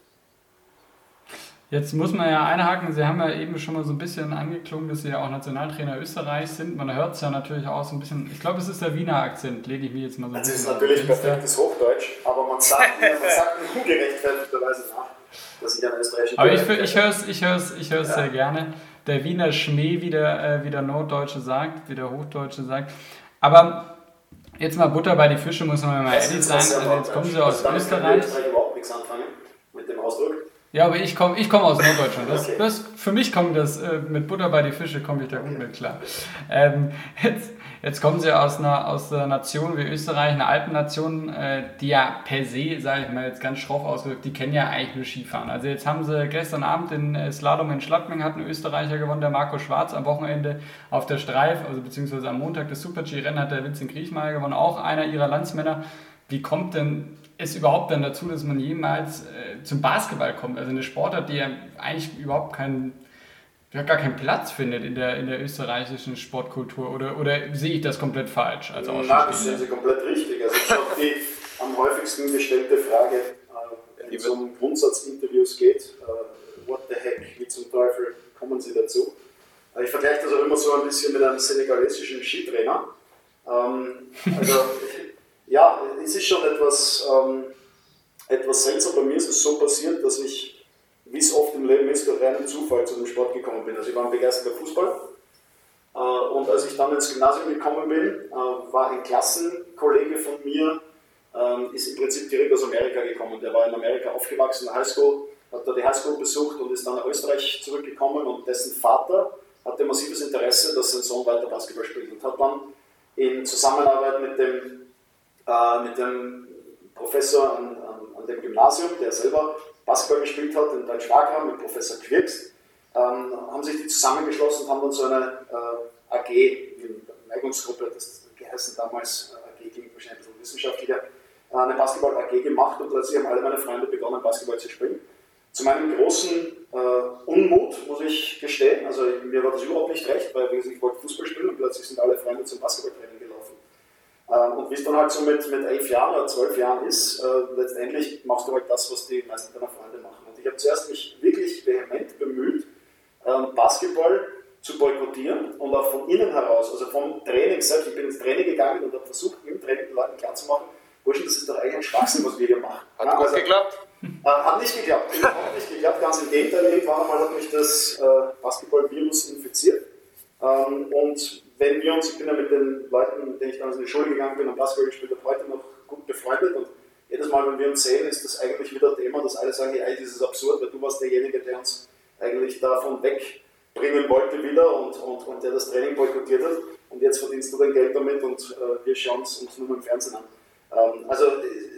Jetzt muss man ja einhaken, Sie haben ja eben schon mal so ein bisschen angeklungen, dass Sie ja auch Nationaltrainer Österreich sind. Man hört es ja natürlich auch so ein bisschen, ich glaube, es ist der Wiener Akzent, lege ich mir jetzt mal so ein bisschen. Das ist natürlich perfektes Hochdeutsch, aber man sagt mir, man sagt mir ungerechtfertigterweise nach, dass ich ein österreichischer Aber ich, ich höre es ich hör's, ich hör's ja. sehr gerne. Der Wiener Schmäh, wie der, äh, wie der Norddeutsche sagt, wie der Hochdeutsche sagt. Aber Jetzt mal Butter bei die Fische, muss man mal ehrlich sein. Also jetzt kommen sie aus Österreich. Ich überhaupt nichts anfangen mit dem Ausdruck. Ja, aber ich komme ich komm aus Norddeutschland. Das, das, für mich kommt das äh, mit Butter bei die Fische, komme ich da gut mit klar. Ähm, jetzt, jetzt kommen sie aus einer, aus einer Nation wie Österreich, einer Alpennation, äh, die ja per se, sage ich mal jetzt ganz schroff ausgedrückt, die kennen ja eigentlich nur Skifahren. Also jetzt haben sie gestern Abend den äh, Slalom in Schladming, hat ein Österreicher gewonnen, der Marco Schwarz, am Wochenende auf der Streif, also beziehungsweise am Montag das Super-G-Rennen hat der Vincent Griechmeier gewonnen, auch einer ihrer Landsmänner. Wie kommt denn es überhaupt dann dazu, dass man jemals äh, zum Basketball kommt? Also eine Sportart, die ja eigentlich überhaupt keinen, ja, gar keinen Platz findet in der, in der österreichischen Sportkultur. Oder, oder sehe ich das komplett falsch? Als Nein, das sehen Sie komplett richtig. Also ich glaube, die am häufigsten gestellte Frage, äh, wenn es um Grundsatzinterviews geht, äh, what the heck, wie zum Teufel kommen Sie dazu? Äh, ich vergleiche das auch immer so ein bisschen mit einem senegalesischen Skitrainer. Ähm, also ja, es ist schon etwas, ähm, etwas seltsam. Bei mir ist es so passiert, dass ich, wie es oft im Leben ist, durch reinen Zufall zu dem Sport gekommen bin. Also ich war ein begeisterter Fußball. Äh, und als ich dann ins Gymnasium gekommen bin, äh, war ein Klassenkollege von mir, äh, ist im Prinzip direkt aus Amerika gekommen. Der war in Amerika aufgewachsen, in der Highschool, hat da die Highschool besucht und ist dann nach Österreich zurückgekommen und dessen Vater hatte massives Interesse, dass sein Sohn weiter Basketball spielt und hat dann in Zusammenarbeit mit dem äh, mit dem Professor an, an, an, dem Gymnasium, der selber Basketball gespielt hat, in Deutsch-Wagram, mit Professor Quirks, ähm, haben sich die zusammengeschlossen und haben dann so eine äh, AG, eine Neigungsgruppe, das geheißen damals, äh, AG klingt wahrscheinlich ein wissenschaftlicher, äh, eine Basketball-AG gemacht und plötzlich haben alle meine Freunde begonnen, Basketball zu spielen. Zu meinem großen äh, Unmut, muss ich gestehen, also mir war das überhaupt nicht recht, weil ich wollte Fußball spielen und plötzlich sind alle Freunde zum Basketballtraining ähm, und wie es dann halt so mit, mit elf Jahren oder zwölf Jahren ist, äh, letztendlich machst du halt das, was die meisten deiner Freunde machen. Und ich habe zuerst mich wirklich vehement bemüht, ähm, Basketball zu boykottieren und auch von innen heraus, also vom Training selbst, ich bin ins Training gegangen und habe versucht, im Training den Leuten klarzumachen, Burschen, das ist doch eigentlich ein Schwachsinn, was wir hier machen. Hat ja, gut also, geklappt? Äh, hat nicht geklappt, hat nicht geklappt, ganz im Gegenteil, irgendwann einmal hat mich das äh, Basketball-Virus infiziert. Ähm, und wenn wir uns, ich bin ja mit den Leuten, mit denen ich damals in die Schule gegangen bin und Basketball gespielt habe, heute noch gut befreundet und jedes Mal, wenn wir uns sehen, ist das eigentlich wieder Thema, dass alle sagen, hey, das ist absurd, weil du warst derjenige, der uns eigentlich davon wegbringen wollte wieder und, und, und der das Training boykottiert hat und jetzt verdienst du dein Geld damit und äh, wir schauen es uns nur im Fernsehen an. Ähm, also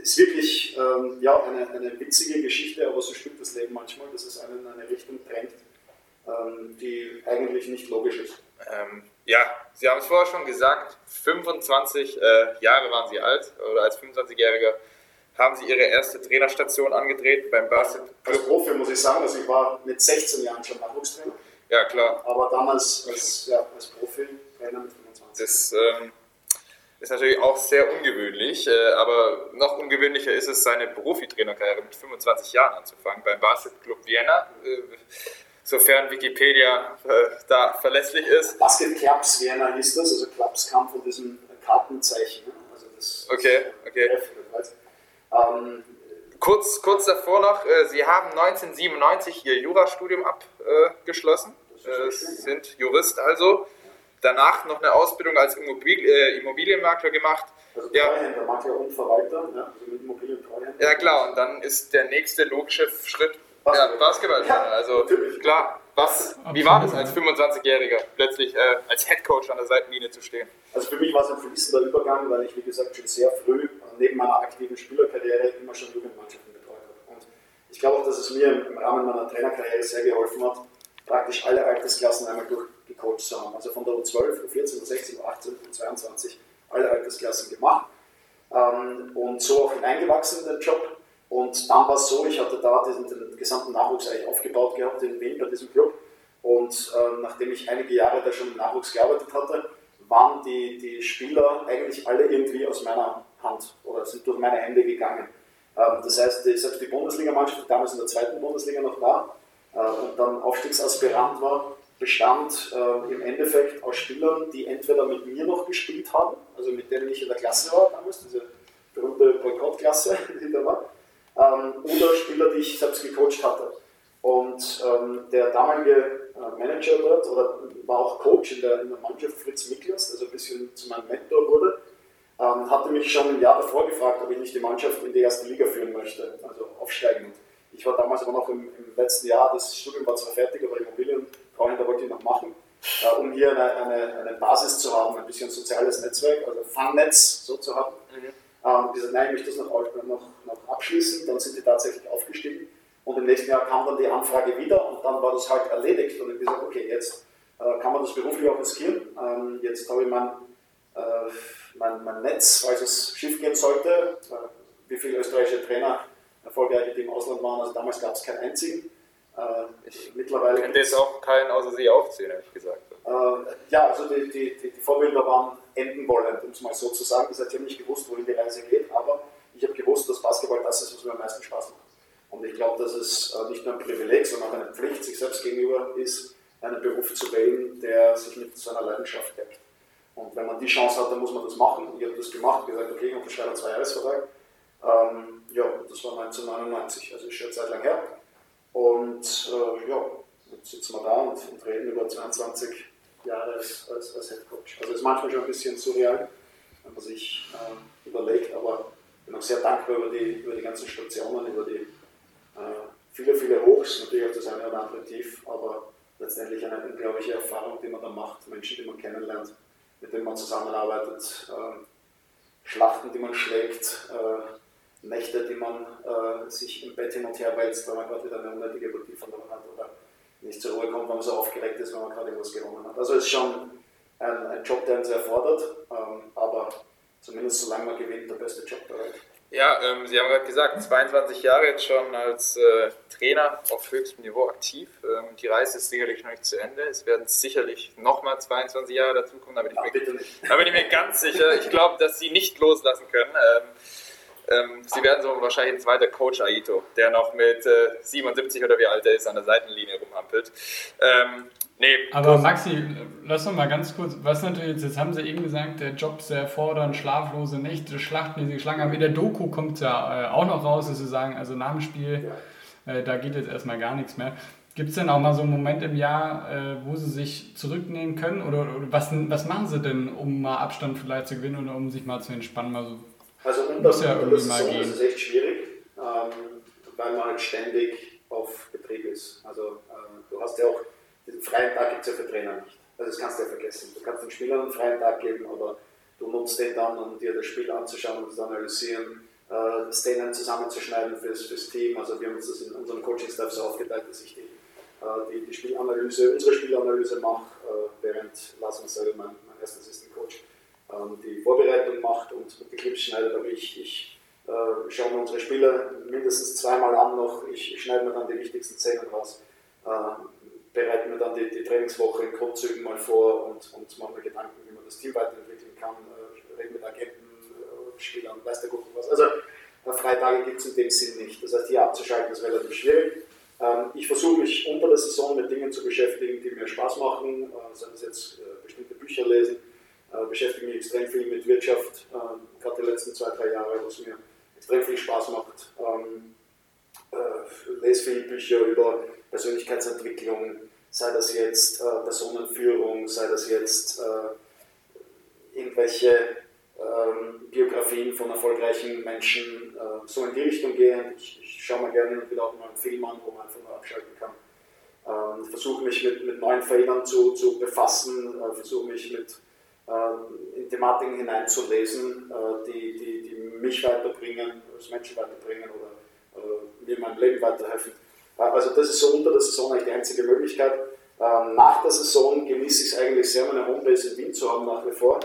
es ist wirklich ähm, ja, eine, eine witzige Geschichte, aber so spielt das Leben manchmal, dass es einen in eine Richtung drängt, ähm, die eigentlich nicht logisch ist. Ja, Sie haben es vorher schon gesagt, 25 äh, Jahre waren Sie alt oder als 25-Jähriger haben Sie Ihre erste Trainerstation angedreht beim Basket. Als Profi muss ich sagen, also ich war mit 16 Jahren schon Nachwuchstrainer. Ja, klar. Aber damals als, ja, als Profi Trainer mit 25. Das ähm, ist natürlich auch sehr ungewöhnlich, äh, aber noch ungewöhnlicher ist es, seine Profitrainerkarriere mit 25 Jahren anzufangen beim Basketclub Vienna. Äh, sofern Wikipedia äh, da verlässlich ist. Basket Clubs Vienna hieß das, also Clubs kam von diesem Kartenzeichen. Ne? Also das, okay, okay. Ähm, kurz, kurz davor noch, äh, Sie haben 1997 Ihr Jurastudium abgeschlossen, äh, sind Jurist also. Danach noch eine Ausbildung als Immobil äh, Immobilienmakler gemacht. Also Treuhänder, Makler und Verwalter, ja, also mit Immobilien Ja klar, und dann ist der nächste logische Schritt Basketball. Ja, Basketball. Ja, also klar. Was, wie war das als 25-Jähriger, plötzlich äh, als Headcoach an der Seitenlinie zu stehen? Also für mich war es ein fließender Übergang, weil ich, wie gesagt, schon sehr früh neben meiner aktiven Spielerkarriere immer schon Jugendmannschaften betreut habe. Und ich glaube auch, dass es mir im Rahmen meiner Trainerkarriere sehr geholfen hat, praktisch alle Altersklassen einmal durchgecoacht zu haben. Also von der U12, U14, U16, U18, U22 alle Altersklassen gemacht ähm, und so auch hineingewachsen in den Job und dann war es so, ich hatte da diesen, den gesamten Nachwuchs eigentlich aufgebaut gehabt in Wien bei diesem Club. Und äh, nachdem ich einige Jahre da schon im Nachwuchs gearbeitet hatte, waren die, die Spieler eigentlich alle irgendwie aus meiner Hand oder sind durch meine Hände gegangen. Ähm, das heißt, die, selbst die Bundesligamannschaft, die damals in der zweiten Bundesliga noch war äh, und dann Aufstiegsaspirant war, bestand äh, im Endeffekt aus Spielern, die entweder mit mir noch gespielt haben, also mit denen ich in der Klasse war damals, diese berühmte Boykottklasse, die da war, ähm, oder Spieler, die ich selbst gecoacht hatte. Und ähm, der damalige äh, Manager dort oder war auch Coach in der, in der Mannschaft, Fritz Miklas, also ein bisschen zu meinem Mentor wurde, ähm, hatte mich schon im Jahr davor gefragt, ob ich nicht die Mannschaft in die erste Liga führen möchte, also aufsteigen. Ich war damals aber noch im, im letzten Jahr, das Studium war zwar fertig, aber Immobilientreuhänder wollte ich noch machen, äh, um hier eine, eine, eine, Basis zu haben, ein bisschen soziales Netzwerk, also Fangnetz so zu haben. Mhm. Ähm, gesagt, nein, ich möchte das noch, noch, noch abschließen, dann sind die tatsächlich aufgestiegen. Und im nächsten Jahr kam dann die Anfrage wieder und dann war das halt erledigt. Und ich habe gesagt, okay, jetzt äh, kann man das beruflich auch riskieren. Ähm, jetzt habe ich mein, äh, mein, mein, Netz, falls es schief gehen sollte. Äh, wie viele österreichische Trainer erfolgreich im Ausland waren, also damals gab es keinen einzigen. Äh, ich mittlerweile könnte jetzt auch keinen außer Sie aufziehen, ehrlich gesagt. Äh, ja, also die, die, die, die Vorbilder waren enden wollend, um es mal so zu sagen. Das heißt, ich habe nicht gewusst, wohin die Reise geht, aber ich habe gewusst, dass Basketball das ist, was mir am meisten Spaß macht. Und ich glaube, dass es äh, nicht nur ein Privileg, sondern auch eine Pflicht sich selbst gegenüber ist, einen Beruf zu wählen, der sich mit seiner Leidenschaft deckt. Und wenn man die Chance hat, dann muss man das machen. Ich habe das gemacht, gesagt, okay, ich unterschreibe einen Zweijahresvertrag. Ähm, ja, das war 1999, also ist schon eine Zeit lang her. Und äh, ja, jetzt sitzen wir da und, und, reden über 22 Jahre als, als, als Head Coach. Also es ist manchmal schon ein bisschen surreal, wenn man sich äh, überlegt, aber ich bin auch sehr dankbar über die, über die ganzen Stationen, über die äh, viele, viele Hochs, natürlich auch das eine oder andere Tief, aber letztendlich eine unglaubliche Erfahrung, die man da macht, Menschen, die man kennenlernt, mit denen man zusammenarbeitet, äh, Schlachten, die man schlägt, äh, Nächte, die man äh, sich im Bett hin und her wälzt, weil man gerade wieder eine unnötige verloren hat oder nicht zur Ruhe kommt, weil man so aufgeregt ist, wenn man gerade irgendwas gewonnen hat. Also es ist schon ein, ein Job, der uns erfordert, ähm, aber zumindest solange man gewinnt, der beste Job der Welt. Ja, ähm, Sie haben gerade gesagt, 22 Jahre jetzt schon als äh, Trainer auf höchstem Niveau aktiv. Ähm, die Reise ist sicherlich noch nicht zu Ende. Es werden sicherlich nochmal 22 Jahre dazukommen, da bin, ich mir, da bin ich mir ganz sicher. Ich glaube, dass Sie nicht loslassen können. Ähm, ähm, Sie werden so wahrscheinlich ein zweiter Coach Aito, der noch mit äh, 77 oder wie alt er ist an der Seitenlinie rumhampelt. Ähm, Nee. Aber Maxi, lass noch mal ganz kurz, was natürlich, jetzt haben sie eben gesagt, der Job sehr fordernd, schlaflose Nächte, Schlachten, die sie geschlagen haben. In der Doku kommt es ja äh, auch noch raus, dass sie sagen, also nach dem Spiel, äh, da geht jetzt erstmal gar nichts mehr. Gibt es denn auch mal so einen Moment im Jahr, äh, wo sie sich zurücknehmen können? Oder, oder, was, was machen sie denn, um mal Abstand vielleicht zu gewinnen oder um sich mal zu entspannen? Mal so, also unter, muss ja gehen. Das ist echt schwierig, ähm, weil man halt ständig auf Betrieb ist. Also ähm, du hast ja auch den freien Tag gibt es ja für Trainer nicht. Also das kannst du ja vergessen. Du kannst den Spielern einen freien Tag geben, aber du nutzt den dann, um dir das Spiel anzuschauen und zu analysieren, äh, Szenen zusammenzuschneiden fürs, fürs Team. Also wir haben uns das in unserem Coaching-Staff so aufgeteilt, dass ich die, äh, die, die, Spielanalyse, unsere Spielanalyse mache, äh, während Lars und selber, mein, mein erster Assistant Coach, die Vorbereitung macht und, die Clips schneidet. Aber ich, ich äh, schaue mir unsere Spieler mindestens zweimal an noch. Ich, ich schneide mir dann die wichtigsten Szenen raus. Äh, bereiten wir dann die, die Trainingswoche in Grundzügen mal vor und, und machen mir Gedanken, wie man das Team weiterentwickeln kann, äh, reden mit Agenten, äh, Spielern, weiß der Gott was. Also äh, Freitage gibt es in dem Sinn nicht. Das heißt, hier abzuschalten ist relativ schwierig. Ähm, ich versuche mich unter der Saison mit Dingen zu beschäftigen, die mir Spaß machen, äh, seien es jetzt äh, bestimmte Bücher lesen, äh, beschäftige mich extrem viel mit Wirtschaft, äh, gerade die letzten zwei, drei Jahre, was mir extrem viel Spaß macht. Ähm, äh, lese viele Bücher über Persönlichkeitsentwicklung, sei das jetzt äh, Personenführung, sei das jetzt äh, irgendwelche ähm, Biografien von erfolgreichen Menschen, äh, so in die Richtung gehen. Ich, ich schaue mir gerne wieder auch mal einen Film an, wo man einfach nur abschalten kann. Ähm, versuche mich mit, mit neuen Feldern zu, zu befassen, äh, versuche mich mit in Thematiken hineinzulesen, äh, die, die, die mich weiterbringen, das Menschen weiterbringen oder mir in meinem Leben weiterhelfen. Also das ist so unter der Saison eigentlich die einzige Möglichkeit. Ähm, nach der Saison genieße ich es eigentlich sehr, meine Homebase in Wien zu haben nach wie vor,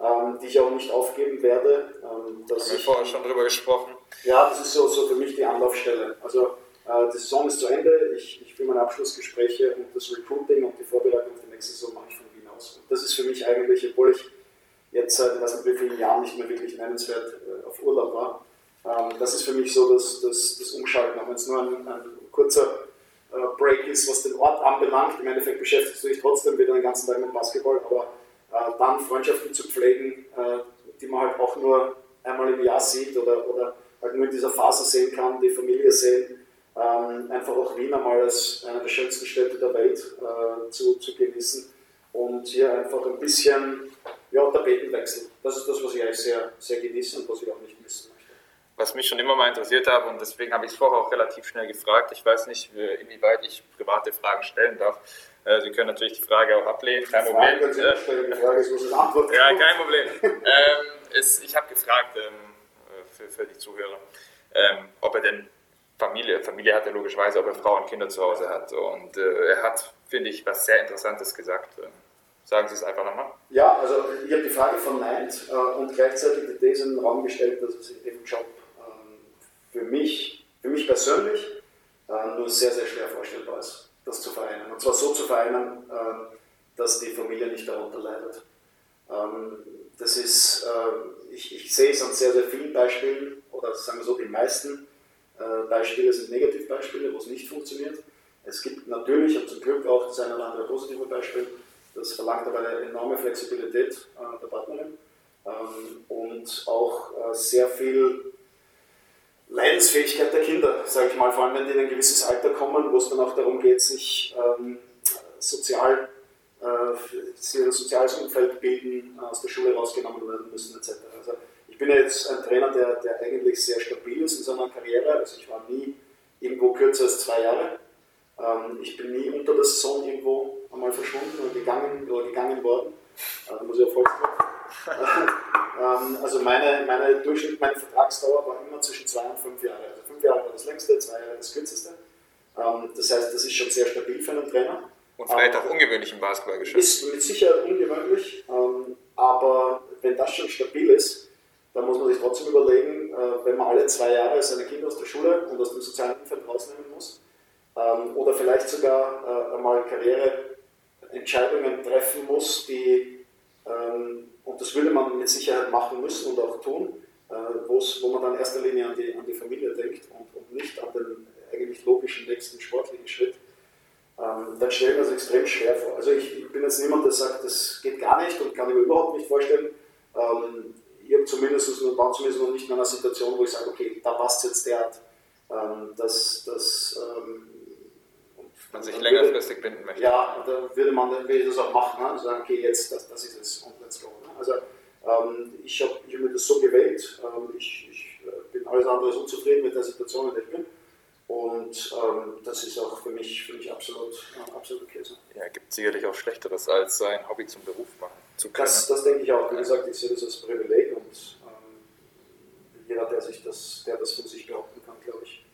ähm, die ich auch nicht aufgeben werde. Ähm, haben wir vorher schon drüber gesprochen. Ja, das ist so, so für mich die Anlaufstelle. Also äh, die Saison ist zu Ende, ich, ich führe meine Abschlussgespräche und das Recruiting und die Vorbereitung auf die nächste Saison mache ich von Wien aus. Und das ist für mich eigentlich, obwohl ich jetzt seit weiß nicht wie vielen Jahren nicht mehr wirklich nennenswert äh, auf Urlaub war, ähm, das ist für mich so das, das, das Umschalten, auch wenn es nur ein, ein kurzer äh, Break ist, was den Ort anbelangt. Im Endeffekt beschäftigst du dich trotzdem wieder den ganzen Tag mit Basketball, aber äh, dann Freundschaften zu pflegen, die man halt auch nur einmal im Jahr sieht oder, oder halt nur in dieser Phase sehen kann, die Familie sehen, ähm, einfach auch Wien einmal als eine der schönsten Städte der Welt äh, zu, zu genießen und hier einfach ein bisschen ja, Tapetenwechsel. Das ist das, was ich eigentlich sehr, sehr genieße und was ich auch nicht missen möchte. Was mich schon immer mal interessiert hat und deswegen habe ich es vorher auch relativ schnell gefragt. Ich weiß nicht, äh, inwieweit ich private Fragen stellen darf. Äh, Sie können natürlich die Frage auch ablehnen, kein Problem. Können Sie stellen, die Frage ist, was ist Antwort Ja, kein Problem. ähm, es, ich habe gefragt ähm, für, für, die Zuhörer, ähm, ob er denn Familie, Familie hat er logischerweise, ob er Frau und Kinder zu Hause hat. Und äh, er hat, finde ich, was sehr Interessantes gesagt. Sagen Sie es einfach nochmal. Ja, also ich habe die Frage verneint äh, und gleichzeitig die These in den Raum gestellt, dass es in dem Job ähm, für mich, für mich persönlich äh, nur sehr, sehr schwer vorstellbar ist, das zu vereinen. Und zwar so zu vereinen, äh, dass die Familie nicht darunter leidet. Ähm, das ist, äh, ich, ich, sehe es an sehr, sehr vielen Beispielen, oder sagen wir so, die meisten äh, Beispiele sind Negativbeispiele, wo es nicht funktioniert. Es gibt natürlich und zum Glück auch das eine oder andere positive Beispiel, das verlangt aber eine enorme Flexibilität äh, der Partnerin ähm, und auch äh, sehr viel Leidensfähigkeit der Kinder, sage ich mal, vor allem wenn die in ein gewisses Alter kommen, wo es dann auch darum geht, sich ähm, sozial, äh, ein soziales Umfeld bilden, aus der Schule rausgenommen werden müssen etc. Also ich bin jetzt ein Trainer, der, der eigentlich sehr stabil ist in seiner Karriere, also ich war nie irgendwo kürzer als zwei Jahre. Ähm, ich bin nie unter der Saison irgendwo einmal verschwunden oder gegangen, oder gegangen worden. Äh, da muss ich Erfolg ähm, Also meine, meine Durchschnitt, meine Vertragsdauer war immer zwischen zwei und fünf Jahre. Also fünf Jahre war das längste, zwei Jahre das kürzeste. Ähm, das heißt, das ist schon sehr stabil für einen Trainer. Und vielleicht auch ungewöhnlich im Basketballgeschäft. Ist mit Sicherheit ungewöhnlich, aber wenn das schon stabil ist, dann muss man sich trotzdem überlegen, äh, wenn man alle zwei Jahre seine Kinder aus der Schule und aus dem sozialen Umfeld rausnehmen muss, ähm, oder vielleicht sogar äh, einmal Karriereentscheidungen treffen muss, die, ähm, und das würde man mit Sicherheit machen müssen und auch tun, äh, wo man dann in erster Linie an die, an die Familie denkt und, und nicht an den eigentlich logischen nächsten sportlichen Schritt, ähm, dann stellen wir das extrem schwer vor. Also ich, ich, bin jetzt niemand, der sagt, das geht gar nicht und kann ich mir überhaupt nicht vorstellen. Ähm, ich habe zumindest, war zumindest noch nicht in einer Situation, wo ich sage, okay, da passt jetzt derart, ähm, dass, dass ähm, man sich längerfristig würde, binden möchte. Ja, da würde man würde das auch machen, ne? sagen, okay, jetzt, das, das ist es und let's go. Ne? Also ähm, ich habe ich hab mir das so gewählt, ähm, ich, ich, äh, bin alles andere als unzufrieden mit der Situation, in der ich bin. Und ähm, das ist auch für mich, für mich absolut, äh, absolut okay so. Ja, gibt sicherlich auch Schlechteres, als sein Hobby zum Beruf machen zu können. Das, das denke ich auch. Wie gesagt, ich sehe das als Privileg und ähm, jeder, der, sich das, der das von sich behaupten kann, glaube ich,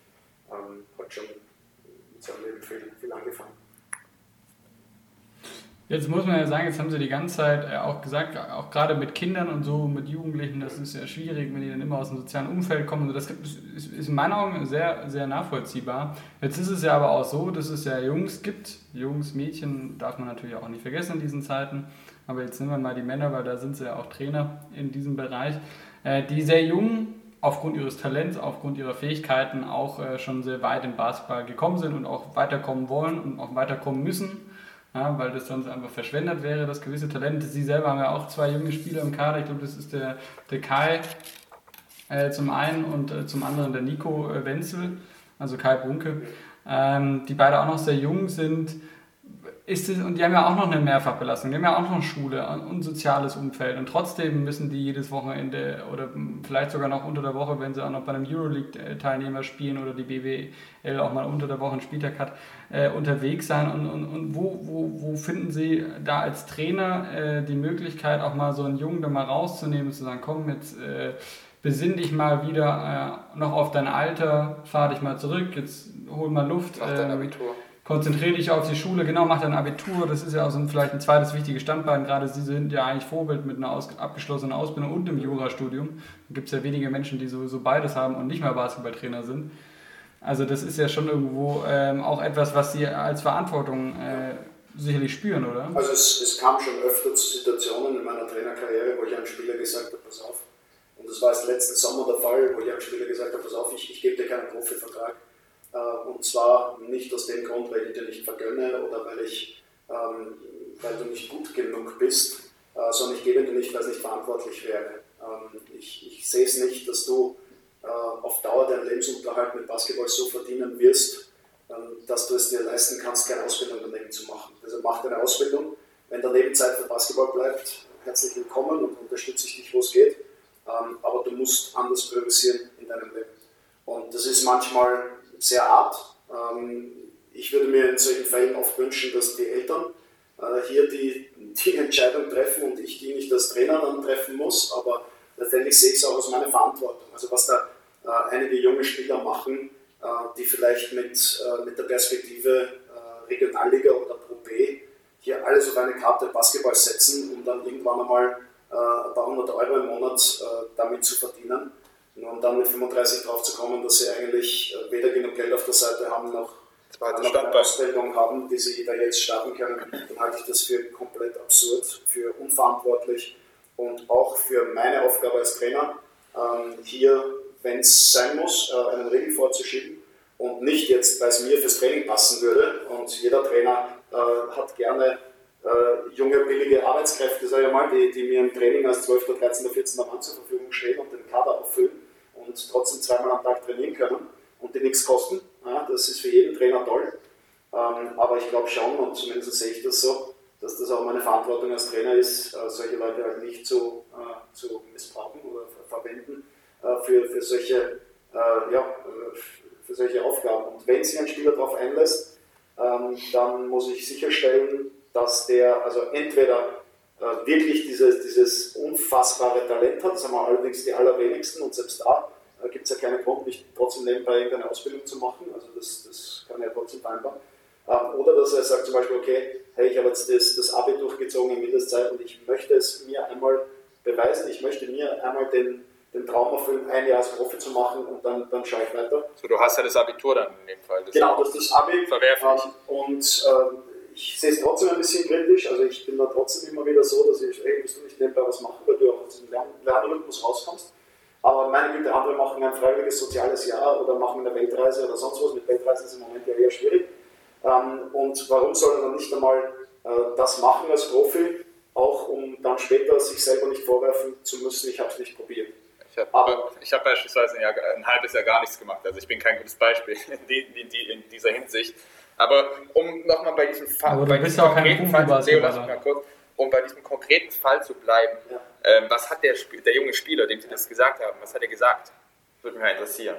ähm, hat schon mit seinem Leben viel, viel angefangen. Jetzt muss man ja sagen, jetzt haben sie die ganze Zeit äh, auch gesagt, auch gerade mit Kindern und so, mit Jugendlichen, das ist ja schwierig, wenn die dann immer aus dem sozialen Umfeld kommen. Das ist in meinen Augen sehr, sehr nachvollziehbar. Jetzt ist es ja aber auch so, dass es ja Jungs gibt. Jungs, Mädchen darf man natürlich auch nicht vergessen in diesen Zeiten. Aber jetzt nehmen wir mal die Männer, weil da sind sie ja auch Trainer in diesem Bereich, äh, die sehr jung aufgrund ihres Talents, aufgrund ihrer Fähigkeiten auch äh, schon sehr weit im Basketball gekommen sind und auch weiterkommen wollen und auch weiterkommen müssen, ja, weil das sonst einfach verschwendet wäre, das gewisse Talent. Sie selber haben ja auch zwei junge Spieler im Kader, ich glaube, das ist der, der Kai äh, zum einen und äh, zum anderen der Nico äh, Wenzel, also Kai Bunke, ähm, die beide auch noch sehr jung sind ist es, und die haben ja auch noch eine Mehrfachbelastung, die haben ja auch noch eine Schule und ein soziales Umfeld und trotzdem müssen die jedes Wochenende oder vielleicht sogar noch unter der Woche, wenn sie auch noch bei einem Euroleague-Teilnehmer spielen oder die BWL auch mal unter der Woche einen Spieltag hat, äh, unterwegs sein und, und, und wo, wo, wo finden Sie da als Trainer äh, die Möglichkeit auch mal so einen Jungen da mal rauszunehmen und zu sagen, komm jetzt äh, besinn dich mal wieder äh, noch auf dein Alter, fahr dich mal zurück, jetzt hol mal Luft. Mach dein ähm, Abitur konzentriere dich auf die Schule, genau, mach dein Abitur, das ist ja auch so ein, vielleicht ein zweites wichtiges Standbein, gerade Sie sind ja eigentlich Vorbild mit einer aus, abgeschlossenen Ausbildung und einem Jurastudium. Da gibt es ja wenige Menschen, die sowieso beides haben und nicht mehr Basketballtrainer sind. Also das ist ja schon irgendwo ähm, auch etwas, was Sie als Verantwortung äh, sicherlich spüren, oder? Also es, es, kam schon öfter zu Situationen in meiner Trainerkarriere, wo ich einem Spieler gesagt habe, pass auf. Und das war erst letzten Sommer der Fall, wo ich einem Spieler gesagt habe, pass auf, ich, ich gebe dir keinen Profivertrag und zwar nicht aus dem Grund, weil ich dir nicht vergönne oder weil, ich, ähm, weil du nicht gut genug bist, äh, sondern ich gebe dir nicht, weil es nicht verantwortlich wäre. Ähm, ich, ich sehe es nicht, dass du äh, auf Dauer deinen Lebensunterhalt mit Basketball so verdienen wirst, ähm, dass du es dir leisten kannst, keine Ausbildung daneben zu machen. Also mach deine Ausbildung. Wenn daneben Zeit für Basketball bleibt, herzlich willkommen und unterstütze ich dich, wo es geht. Ähm, aber du musst anders priorisieren in deinem Leben. Und das ist manchmal sehr hart. Ähm, ich würde mir in solchen Fällen oft wünschen, dass die Eltern äh, hier die, die Entscheidung treffen und ich die nicht als Trainer dann treffen muss, aber letztendlich sehe ich es auch als meine Verantwortung. Also was da äh, einige junge Spieler machen, äh, die vielleicht mit, mit der Perspektive Regionalliga oder Pro B hier alles auf eine Karte Basketball setzen, um dann irgendwann einmal ein paar hundert Euro im Monat damit zu verdienen. Und dann mit 35 drauf zu kommen, dass sie eigentlich weder genug Geld auf der Seite haben, noch eine Ausbildung haben, die sie da jetzt starten können, dann halte ich das für komplett absurd, für unverantwortlich und auch für meine Aufgabe als Trainer, ähm, hier, wenn es sein muss, äh, einen Regel vorzuschieben und nicht jetzt, weil es mir fürs Training passen würde und jeder Trainer äh, hat gerne äh, junge, billige Arbeitskräfte, sage ich mal, die, die mir im Training als 12., 13., 14. Mann zur Verfügung stehen und den Kader auffüllen und trotzdem zweimal am Tag trainieren können und die nichts kosten. Ja, das ist für jeden Trainer toll. Ähm, aber ich glaube schon, und zumindest sehe ich das so, dass das auch meine Verantwortung als Trainer ist, äh, solche Leute halt nicht zu, äh, zu missbrauchen oder verwenden äh, für, für, solche, äh, ja, äh, für solche Aufgaben. Und wenn sich ein Spieler darauf einlässt, ähm, dann muss ich sicherstellen, dass der also entweder äh, wirklich dieses, dieses unfassbare Talent hat, das haben wir allerdings die allerwenigsten und selbst da äh, gibt es ja keinen Grund, nicht trotzdem nebenbei irgendeine Ausbildung zu machen. Also das, das kann er trotzdem vereinbaren. Ähm, oder dass er sagt zum Beispiel, okay, hey, ich habe jetzt das, das Abi durchgezogen in Mindestzeit und ich möchte es mir einmal beweisen, ich möchte mir einmal den, den Traum erfüllen, ein Jahr als Profi zu machen und dann, dann schaue ich weiter. So, du hast ja das Abitur dann in dem Fall. Das genau, das ist das Abi. Verwerflich. Ähm, und ähm, ich sehe es trotzdem ein bisschen kritisch, also ich bin da trotzdem immer wieder so, dass ich, hey, musst du nicht nebenbei was machen, weil du auch aus dem Lern Lernrhythmus rauskommst. Aber meine Güte, andere machen ein freiwilliges soziales Jahr oder machen eine Weltreise oder sonst was. Mit Weltreise ist im Moment ja eher schwierig. Ähm, und warum soll er dann nicht einmal äh, das machen als Profi, auch um dann später sich selber nicht vorwerfen zu müssen, ich habe es nicht probiert. Ich habe hab beispielsweise ein, Jahr, ein, halbes Jahr gar nichts gemacht, also ich bin kein gutes Beispiel in, die, in, die, in dieser Hinsicht. Aber um nochmal bei diesem Fall, bei diesem konkreten Fall, Leo, lass mich mal kurz, um bei diesem konkreten Fall zu bleiben, ja. ähm, was hat der, der junge Spieler, dem Sie das gesagt haben, was hat er gesagt? Würde mich mal interessieren.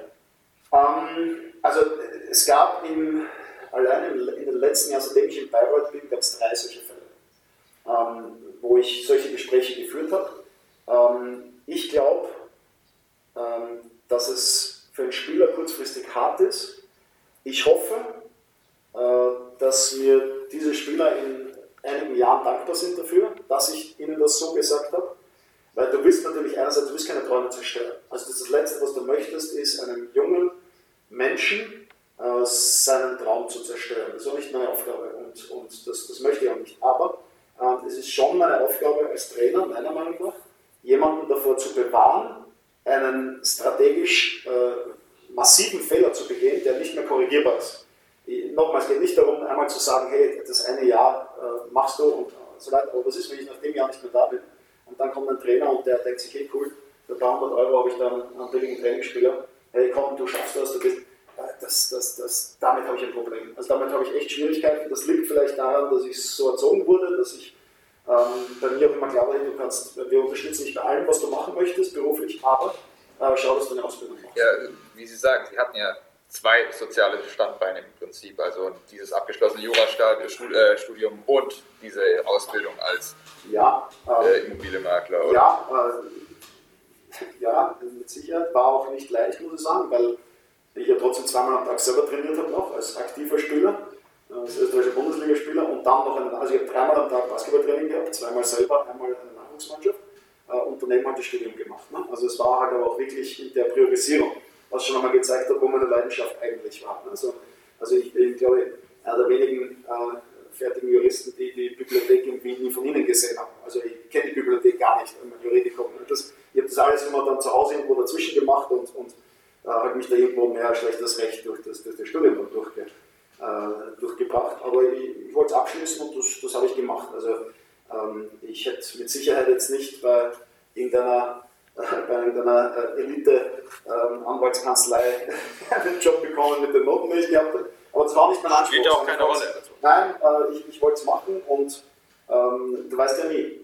Ähm, also es gab im, allein in den letzten Jahren, seitdem ich in Bayreuth bin, gab es drei solche Fälle, ähm, wo ich solche Gespräche geführt habe. Ähm, ich glaube, dass es für einen Spieler kurzfristig hart ist. Ich hoffe, äh, dass mir diese Spieler in einigen Jahren dankbar sind dafür, dass ich ihnen das so gesagt habe. Weil du willst natürlich einerseits, du willst keine Träume zerstören. Also das, das Letzte, was du möchtest, ist einem jungen Menschen äh, seinen Traum zu zerstören. Das ist auch nicht meine Aufgabe und, und das, das möchte ich auch nicht. Aber äh, es ist schon meine Aufgabe als Trainer, meiner Meinung nach, jemanden davor zu bewahren, einen strategisch äh, massiven Fehler zu begehen, der nicht mehr korrigierbar ist. Nochmal, es geht nicht darum, einmal zu sagen, hey, das eine Jahr äh, machst du und so weiter, aber was ist, wenn ich nach dem Jahr nicht mehr da bin? Und dann kommt ein Trainer und der denkt sich, hey cool, für 300 Euro habe ich dann einen billigen Trainingsspieler, hey komm, du schaffst das, du bist, das, das, das, damit habe ich ein Problem. Also damit habe ich echt Schwierigkeiten. Das liegt vielleicht daran, dass ich so erzogen wurde, dass ich ähm, bei mir auch immer klar war, du kannst, wir unterstützen dich bei allem, was du machen möchtest, beruflich, aber äh, schau, dass du eine Ausbildung machst. Ja, wie Sie sagen, Sie hatten ja zwei soziale Standbeine im Prinzip, also dieses abgeschlossene Jurastudium äh, und diese Ausbildung als ja, äh, ähm, Immobilienmakler. Oder? Ja, äh, ja, mit Sicherheit war auch nicht leicht, muss ich sagen, weil ich ja trotzdem zweimal am Tag selber trainiert habe noch als aktiver Spieler, äh, als österreichischer Bundesligaspieler und dann noch einen, also ich habe dreimal am Tag Basketballtraining gehabt, zweimal selber, einmal eine Nachwuchsmannschaft äh, und daneben halt das Studium gemacht. Ne? Also es war halt aber auch wirklich in der Priorisierung, was schon einmal gezeigt hat, wo meine Leidenschaft eigentlich war. Also, also ich bin, glaube ich, einer der wenigen äh, fertigen Juristen, die die Bibliothek in Wien nie von Ihnen gesehen haben. Also ich kenne die Bibliothek gar nicht, wenn man Juridikum. Das, ich habe das alles immer dann zu Hause irgendwo dazwischen gemacht und, und äh, habe mich da irgendwo mehr schlechtes Recht durch das, durch das Studium durchge, äh, durchgebracht. Aber ich, ich wollte es abschließen und das, das habe ich gemacht. Also ähm, ich hätte mit Sicherheit jetzt nicht bei irgendeiner, bei irgendeiner Elite-Anwaltskanzlei ähm, einen Job bekommen mit den Noten, die ich gehabt habe. Aber das war nicht mein Anspruch. Spielt ja auch keine Rolle. Nein, äh, ich, ich wollte es machen und ähm, du weißt ja nie.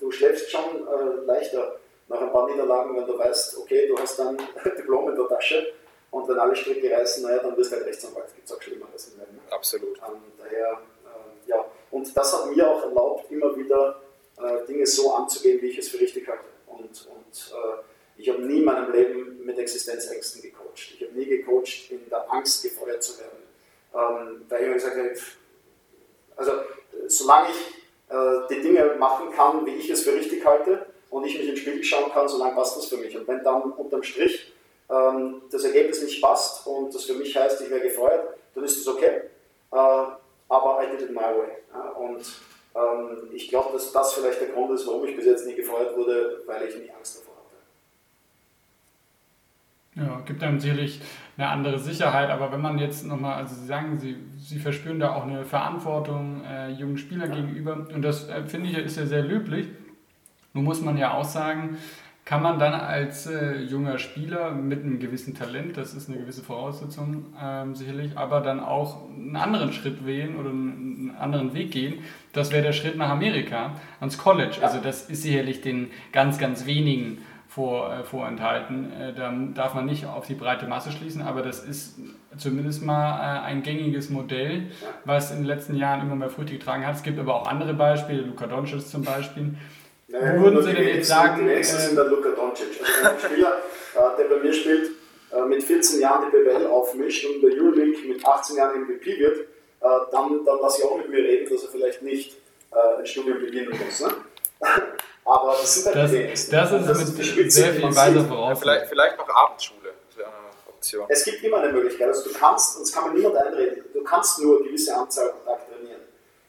Du schläfst schon äh, leichter nach ein paar Niederlagen, wenn du weißt, okay, du hast dann Diplom in der Tasche und wenn alle Stricke reißen, naja, dann wirst du halt Rechtsanwalt. Gibt es auch Schlimmeres im Leben. Absolut. Ähm, daher, äh, ja, und das hat mir auch erlaubt, immer wieder äh, Dinge so anzugehen, wie ich es für richtig halte. Und, und äh, ich habe nie in meinem Leben mit Existenzängsten gecoacht. Ich habe nie gecoacht, in der Angst gefeuert zu werden. Ähm, weil ich mir gesagt habe, also solange ich äh, die Dinge machen kann, wie ich es für richtig halte und ich mich in den Spiegel schauen kann, solange passt das für mich. Und wenn dann unterm Strich ähm, das Ergebnis nicht passt und das für mich heißt, ich wäre gefeuert, dann ist das okay. Äh, aber I did it my way. Ja, und ähm, ich glaube, dass das vielleicht der Grund ist, warum ich bis jetzt nie gefeuert wurde, weil ich nie Angst davor hatte. Ja, gibt einem sicherlich eine andere Sicherheit, aber wenn man jetzt nochmal, also Sie sagen, Sie, Sie verspüren da auch eine Verantwortung äh, jungen Spielern ja. gegenüber und das äh, finde ich ist ja sehr löblich. Nun muss man ja auch sagen, kann man dann als äh, junger Spieler mit einem gewissen Talent, das ist eine gewisse Voraussetzung ähm, sicherlich, aber dann auch einen anderen Schritt wählen oder einen anderen Weg gehen. Das wäre der Schritt nach Amerika, ans College. Also das ist sicherlich den ganz, ganz wenigen vor, äh, vorenthalten. Äh, da darf man nicht auf die breite Masse schließen, aber das ist zumindest mal äh, ein gängiges Modell, was in den letzten Jahren immer mehr Früchte getragen hat. Es gibt aber auch andere Beispiele, Luka Doncic zum Beispiel Nein, Würden Sie denn jetzt sagen... Die nächsten äh, sind der Luka Doncic. Also ein Spieler, äh, der bei mir spielt, äh, mit 14 Jahren die BWL aufmischt und in der Euroleague mit 18 Jahren MVP wird, dann, dann lasse ich auch mit mir reden, dass er vielleicht nicht ein Studium beginnen muss. Ne? Aber das sind halt das, die wenigsten. Das ist das mit Spitze, sehr viel weiser voraus. Vielleicht, vielleicht noch Abendschule. Option. Es gibt immer eine Möglichkeit. Also du kannst, und es kann mir niemand einreden, du kannst nur eine gewisse Anzahl Tag trainieren.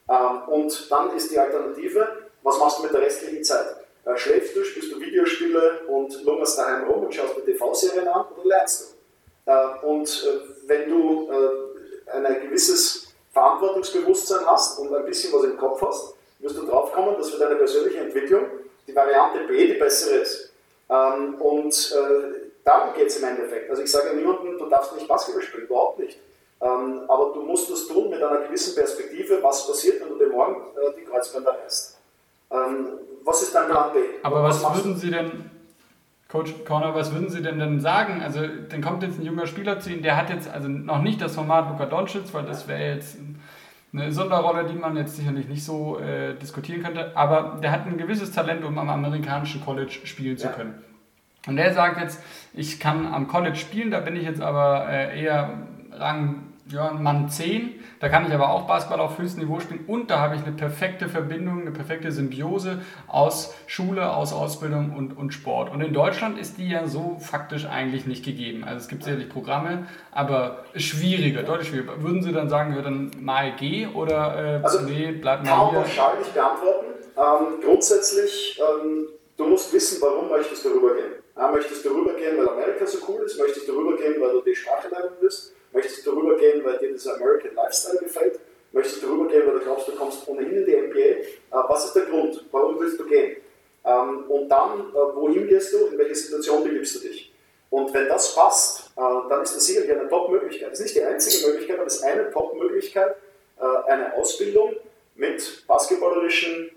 Ähm, und dann ist die Alternative, was machst du mit der restlichen Zeit? Äh, schläfst du, spielst du Videospiele und lungerst daheim rum und schaust dir TV-Serien an oder lernst du? Äh, und äh, wenn du ein gewisses Verantwortungsbewusstsein hast und ein bisschen was im Kopf hast, wirst du drauf kommen, dass für deine persönliche Entwicklung die Variante B die bessere ist. Ähm, und darum geht es im Endeffekt. Also ich sage niemandem, du darfst nicht Basketball spielen, überhaupt nicht. Ähm, aber du musst das tun mit einer gewissen Perspektive, was passiert, wenn du dir morgen die Kreuzbänder reißt. Ähm, was ist dein Plan B? Aber was, was würden Sie denn, Coach Corner, was würden Sie denn dann sagen? Also, dann kommt jetzt ein junger Spieler zu Ihnen, der hat jetzt also noch nicht das Format Luka Doncic, weil das wäre jetzt eine Sonderrolle, die man jetzt sicherlich nicht so äh, diskutieren könnte, aber der hat ein gewisses Talent, um am amerikanischen College spielen zu können. Und der sagt jetzt, ich kann am College spielen, da bin ich jetzt aber äh, eher Rang ja, Mann 10. Da kann ich aber auch Basketball auf höchstem Niveau spielen und da habe ich eine perfekte Verbindung, eine perfekte Symbiose aus Schule, aus Ausbildung und, und Sport. Und in Deutschland ist die ja so faktisch eigentlich nicht gegeben. Also es gibt sicherlich Programme, aber schwieriger, deutlich schwieriger. Würden Sie dann sagen, ja, dann mal G oder äh, also, nee, bleibt mal kann hier? Kann pauschal nicht beantworten. Ähm, grundsätzlich, ähm, du musst wissen, warum möchtest du rübergehen. Ja, möchtest du rübergehen, weil Amerika so cool ist? Möchtest du rübergehen, weil du die Sprache lernen willst? Möchtest du darüber gehen, weil dir dieser American Lifestyle gefällt? Möchtest du darüber gehen, weil du glaubst, du kommst ohnehin in die NBA? Äh, was ist der Grund? Warum willst du gehen? Ähm, und dann, äh, wohin gehst du? In welche Situation begibst du dich? Und wenn das passt, äh, dann ist das sicherlich eine Top-Möglichkeit. Das ist nicht die einzige Möglichkeit, aber es ist eine Top-Möglichkeit, eine Ausbildung mit basketballerischen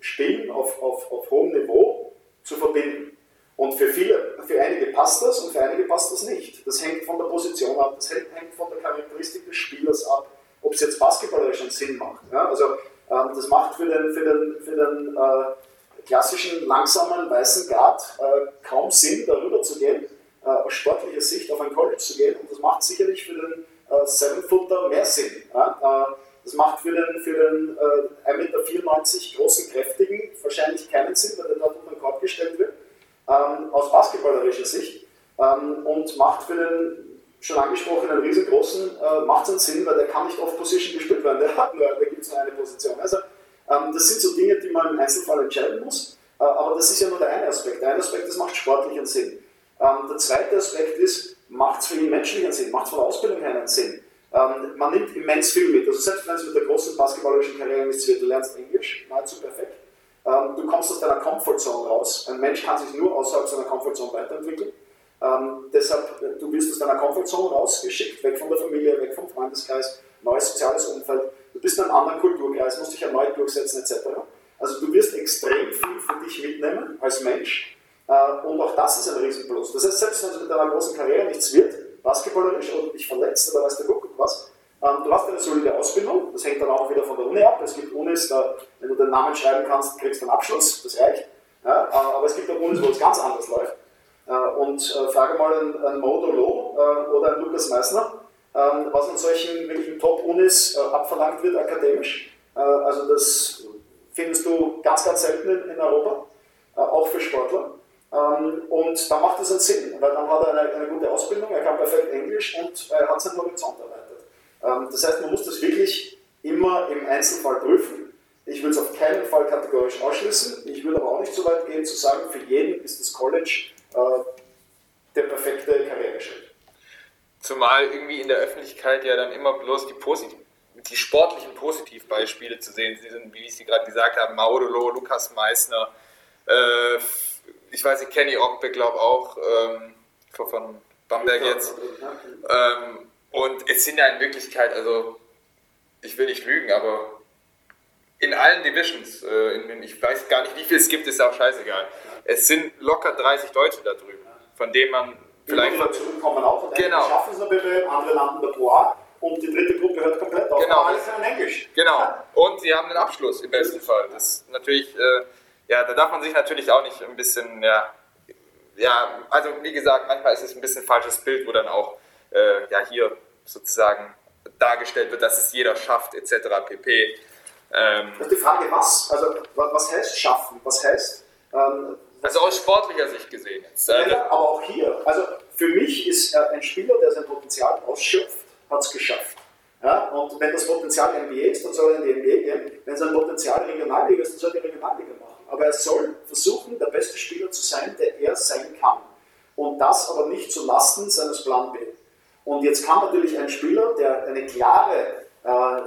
Spielen auf, auf, auf hohem Niveau zu verbinden. Und für viele, für einige passt das und für einige passt das nicht. Das hängt von der Position ab, das hängt von der Charakteristik des Spielers ab, ob es jetzt basketballerisch einen Sinn macht. Ja, also ähm, das macht für den, für den, für den äh, klassischen langsamen weißen Guard äh, kaum Sinn, darüber zu gehen, äh, aus sportlicher Sicht auf ein College zu gehen. Und das macht sicherlich für den äh, Seven-Footer mehr Sinn. Ja? Äh, das macht für den, für den äh, 1,94 Meter großen, kräftigen wahrscheinlich keinen Sinn, weil der dort unter den Korb gestellt wird ähm, aus basketballerischer Sicht ähm, und macht für den schon angesprochenen riesengroßen äh, macht es Sinn, weil der kann nicht off Position gespielt werden, der hat nur, da gibt es nur eine Position. Also ähm, das sind so Dinge, die man im Einzelfall entscheiden muss, äh, aber das ist ja nur der eine Aspekt. Der eine Aspekt, das macht sportlichen Sinn. Ähm, der zweite Aspekt ist, macht es für ihn menschlichen Sinn, macht es von der Ausbildung her einen Sinn. Ähm, man nimmt immens viel mit. Also selbst wenn es mit der großen basketballerischen Karriere wird, du lernst Englisch, nahezu perfekt. Ähm, du kommst aus deiner Comfortzone raus. Ein Mensch kann sich nur außerhalb seiner Comfortzone weiterentwickeln. Ähm, deshalb, äh, du wirst aus deiner Comfortzone rausgeschickt, weg von der Familie, weg vom Freundeskreis, neues soziales Umfeld. Du bist in einem anderen Kulturkreis, musst dich erneut durchsetzen etc. Also du wirst extrem viel für dich mitnehmen als Mensch äh, und auch das ist ein Riesenplus. Das heißt, selbst wenn es mit deiner großen Karriere nichts wird, basketballerisch oder dich verletzt oder weißt du Guck was, du hast eine solide Ausbildung, das hängt dann auch wieder von der Uni ab. Es gibt Unis, da, wenn du den Namen schreiben kannst, kriegst du einen Abschluss, das reicht. Ja, äh, aber es gibt auch Unis, wo es ganz anders läuft. Äh, und äh, frage mal einen, einen Modo Loh oder einen Lukas Meissner, ähm, was an solchen wirklichen Top-Unis abverlangt wird akademisch. Also das findest du ganz, ganz selten in Europa, auch für Sportler. Ähm, und da macht es einen Sinn, weil dann hat er eine, eine gute Ausbildung, er kann perfekt Englisch und er hat seinen Horizont erweitert. Ähm, das heißt, man muss das wirklich immer im Einzelfall prüfen. Ich würde es auf keinen Fall kategorisch ausschließen. Ich würde aber auch nicht so weit gehen zu sagen, für jeden ist das College äh, der perfekte Karriereschritt. Zumal irgendwie in der Öffentlichkeit ja dann immer bloß die, Posit die sportlichen Positivbeispiele zu sehen sind, wie Sie gerade gesagt haben, Maudolo, Lukas Meissner, äh, ich weiß nicht, Kenny Ogbe, glaube auch, ähm, von Bamberg jetzt. Ähm, und es sind ja in Wirklichkeit, also ich will nicht lügen, aber in allen Divisions, äh, in, ich weiß gar nicht, wie viel es gibt, ist auch scheißegal. Es sind locker 30 Deutsche da drüben, von denen man vielleicht. Die zurückkommen auch, genau. schaffen es bitte, andere landen davor und die dritte Gruppe hört komplett auf. Genau. Alles in Englisch. Genau. Und sie haben den Abschluss im besten Fall. Das ist natürlich, äh, ja, da darf man sich natürlich auch nicht ein bisschen, ja, ja, also wie gesagt, manchmal ist es ein bisschen falsches Bild, wo dann auch, äh, ja, hier sozusagen dargestellt wird, dass es jeder schafft, etc. pp. Ähm, die Frage, was? Also, was heißt schaffen? Was heißt. Ähm, also aus sportlicher Sicht gesehen. Jetzt, äh, ja, aber auch hier. Also, für mich ist äh, ein Spieler, der sein Potenzial ausschöpft, hat es geschafft. Ja? Und wenn das Potenzial NBA ist, dann soll er in die NBA gehen. Wenn sein Potenzial Regionalliga ist, dann soll er die Regionalliga machen. Aber er soll versuchen, der beste Spieler zu sein, der er sein kann. Und das aber nicht zu Lasten seines Plan B. Und jetzt kann natürlich ein Spieler, der eine klare äh,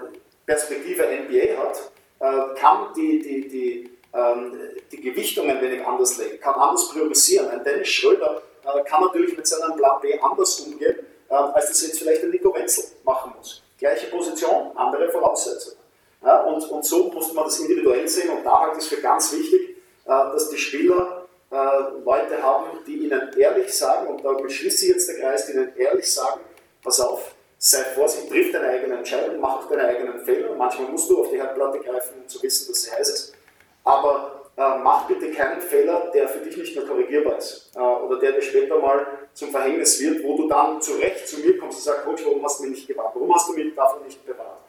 Perspektive NBA hat, äh, kann die, die, die, ähm, die Gewichtungen wenig anders legen, kann anders priorisieren. Ein Dennis Schröder äh, kann natürlich mit seinem Plan B anders umgehen, als das jetzt vielleicht ein Nico Wenzel machen muss. Gleiche Position, andere Voraussetzungen. Ja, und, und so muss man das individuell sehen und da halte ich es für ganz wichtig, dass die Spieler Leute haben, die ihnen ehrlich sagen, und da beschließe ich jetzt der Kreis, die ihnen ehrlich sagen, pass auf, sei vorsichtig, triff deine eigene Entscheidung, mach auch deine eigenen Fehler. Manchmal musst du auf die Herdplatte greifen, um zu wissen, dass sie heiß ist. Aber äh, mach bitte keinen Fehler, der für dich nicht mehr korrigierbar ist. Äh, oder der dir später mal zum Verhängnis wird, wo du dann zu Recht zu mir kommst und sagst, Coach, warum hast du mich nicht gewahrt? Warum hast du mich davon nicht bewahrt?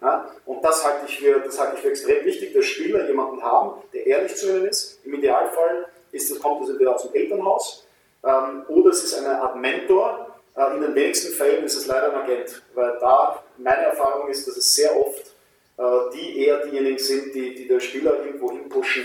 Ja? Und das halte, ich für, das halte ich für extrem wichtig, dass Spieler jemanden haben, der ehrlich zu ihnen ist. Im Idealfall ist das, kommt das entweder aus dem Elternhaus ähm, oder es ist eine Art Mentor, in den wenigsten Fällen ist es leider ein Agent, weil da meine Erfahrung ist, dass es sehr oft äh, die eher diejenigen sind, die, die der Spieler irgendwo hinpushen,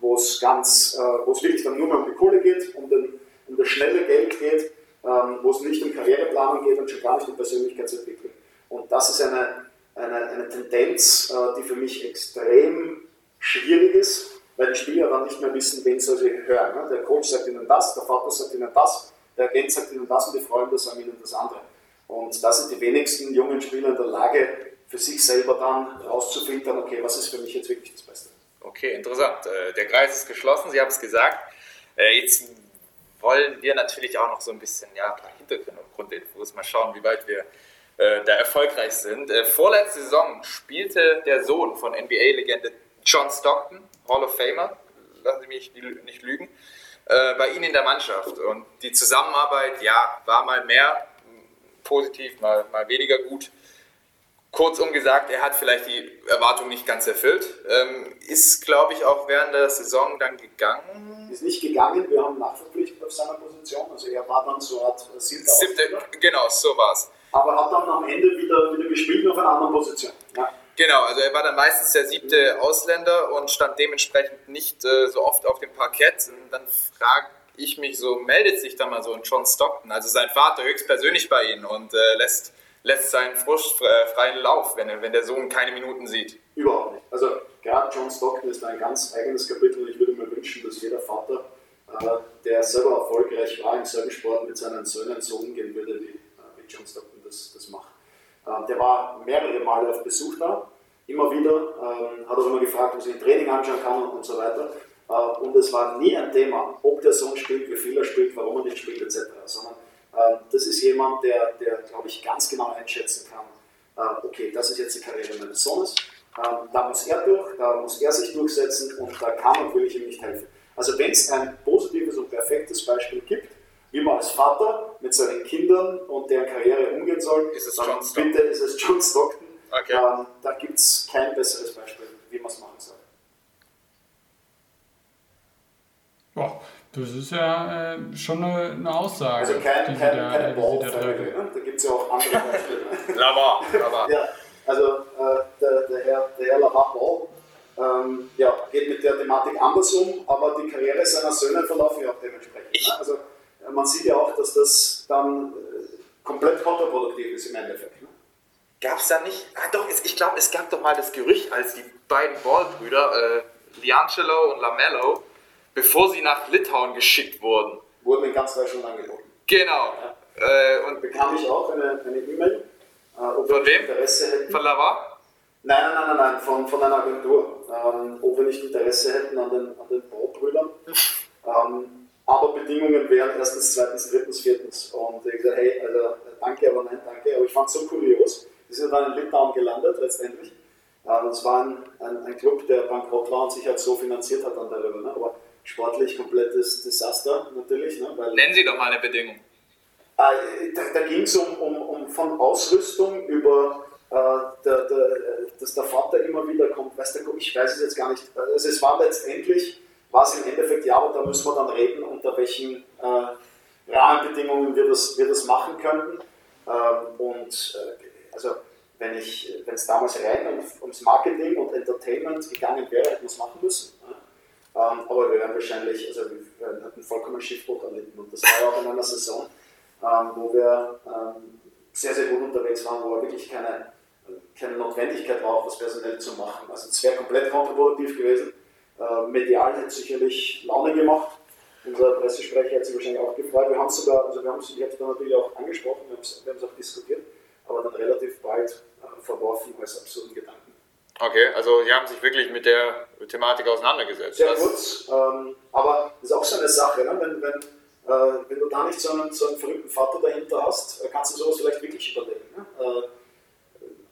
wo es ganz, äh, wo es wirklich dann nur mehr um die Kohle geht, um, den, um das schnelle Geld geht, ähm, wo es nicht um Karriereplanung geht und schon gar nicht um Persönlichkeitsentwicklung. Und das ist eine, eine, eine Tendenz, die für mich extrem schwierig ist, weil die Spieler dann nicht mehr wissen, wen soll sie hören. Ne? Der Coach sagt ihnen das, der Vater sagt ihnen das, der Agent sagt ihnen das und die Freunde sagen ihnen das andere. Und da sind die wenigsten jungen Spieler in der Lage, für sich selber dann rauszufiltern, okay, was ist für mich jetzt wirklich das Beste. Okay, interessant. Äh, der Kreis ist geschlossen, Sie haben es gesagt. Äh, jetzt wollen wir natürlich auch noch so ein bisschen ja, ein Hintergründe und Grundinfos mal schauen, wie weit wir äh, da erfolgreich sind. Vorletzte Saison spielte der Sohn von NBA-Legende John Stockton, Hall of Famer, lassen Sie mich nicht lügen, äh, bei Ihnen in der Mannschaft. Und die Zusammenarbeit, ja, war mal mehr positiv, mal, mal weniger gut. Kurzum gesagt, er hat vielleicht die Erwartung nicht ganz erfüllt. Ähm, ist, glaube ich, auch während der Saison dann gegangen. Ist nicht gegangen, wir haben nachverpflichtet auf seiner Position. Also er war dann so Art siebter Siebte, Genau, so war es. Aber hat dann am Ende wieder, wieder gespielt auf einer anderen Position. Ja. Genau, also er war dann meistens der siebte Ausländer und stand dementsprechend nicht äh, so oft auf dem Parkett. Und dann frage ich mich so, meldet sich da mal so ein John Stockton, also sein Vater höchstpersönlich bei ihm und äh, lässt, lässt seinen frustfreien Lauf, wenn, wenn der Sohn keine Minuten sieht? Überhaupt nicht. Also gerade John Stockton ist ein ganz eigenes Kapitel. Ich würde mir wünschen, dass jeder Vater, äh, der selber erfolgreich war im selben Sport, mit seinen Söhnen so umgehen würde, wie, äh, wie John Stockton das, das macht. Ähm, der war mehrere Male auf Besuch da, immer wieder, ähm, hat auch immer gefragt, wo sie ein Training anschauen kann und, so weiter. Äh, und es war nie ein Thema, ob der Sohn spielt, wie viel er spielt, warum er nicht spielt, etc. Sondern äh, das ist jemand, der, der glaube ich, ganz genau einschätzen kann, äh, okay, das ist jetzt die Karriere meines Sohnes, ähm, da muss er durch, da muss er sich durchsetzen und da kann und will ich ihm nicht helfen. Also wenn es ein positives und perfektes Beispiel gibt, wie man als Vater mit seinen Kindern und deren Karriere umgehen soll, ist es dann John bitte ist es John Stockton. Okay. Ähm, da gibt es kein besseres Beispiel, wie man es machen soll. Boah, das ist ja äh, schon eine, eine, Aussage. Also kein, kein, da, keine Ball-Family, ne? da gibt es ja auch andere Beispiele. Lava, Lava. Ja, also äh, der, der, Herr, der Herr Lava Ball ähm, ja, geht mit der Thematik anders um, aber die Karriere seiner Söhne verlaufen ja auch dementsprechend. Ne? Also man sieht ja auch, dass das dann äh, komplett kontraproduktiv ist im Endeffekt. Ne? Gab es da nicht? Ah, doch, ich glaube, es gab doch mal das Gerücht, als die beiden Ball-Brüder, äh, Liangelo und Lamello, bevor sie nach Litauen geschickt wurden. Wurden in ganz Deutschland angeboten. Genau. Ja. Äh, und bekam ich auch eine E-Mail. E äh, von wem? Interesse hätten. Von Lavar? Nein, nein, nein, nein, nein, von, von einer Agentur. Ähm, ob wir nicht Interesse hätten an den, an den Baubrüdern. ähm, aber Bedingungen wären erstens, zweitens, drittens, viertens. Und ich gesagt, hey, also danke, aber nein, danke. Aber ich fand es so kurios. Die sind dann in Litauen gelandet letztendlich. Ähm, es war ein, ein, ein, Club, der bankrott war und sich halt so finanziert hat dann darüber. Ne? Aber sportlich komplettes Desaster natürlich. Ne? Weil, Nennen Sie doch mal eine Bedingung. Äh, da, da ging es um, um, um von Ausrüstung über äh, der, der, dass der Vater immer wieder kommt, weißt du, ich weiß es jetzt gar nicht. Also es war letztendlich, war es im Endeffekt, ja, aber da müssen wir dann reden, unter welchen äh, Rahmenbedingungen wir das, wir das machen könnten. Ähm, und äh, also wenn es damals rein um, ums Marketing und Entertainment gegangen wäre, hätten wir es machen müssen. Ja? Ähm, aber wir wären wahrscheinlich, also wir hätten vollkommen Schiffbruch erlitten. Und das war ja auch in einer Saison, ähm, wo wir ähm, sehr, sehr gut unterwegs waren, wo wir wirklich keine keine Notwendigkeit war, auch was personell zu machen. Also es wäre komplett kontraproduktiv gewesen. Äh, medial hätte sicherlich Laune gemacht. Unser Pressesprecher hat sich wahrscheinlich auch gefreut. Wir haben sogar, also wir haben es, ich habe es dann natürlich auch angesprochen, wir haben es auch diskutiert, aber dann relativ bald äh, verworfen als absurden Gedanken. Okay, also Sie haben sich wirklich mit der Thematik auseinandergesetzt. Sehr kurz, ähm, aber das ist auch so eine Sache, ne? wenn, wenn, äh, wenn du da nicht so einen, so einen verrückten Vater dahinter hast, äh, kannst du sowas vielleicht wirklich überlegen. Ne? Äh,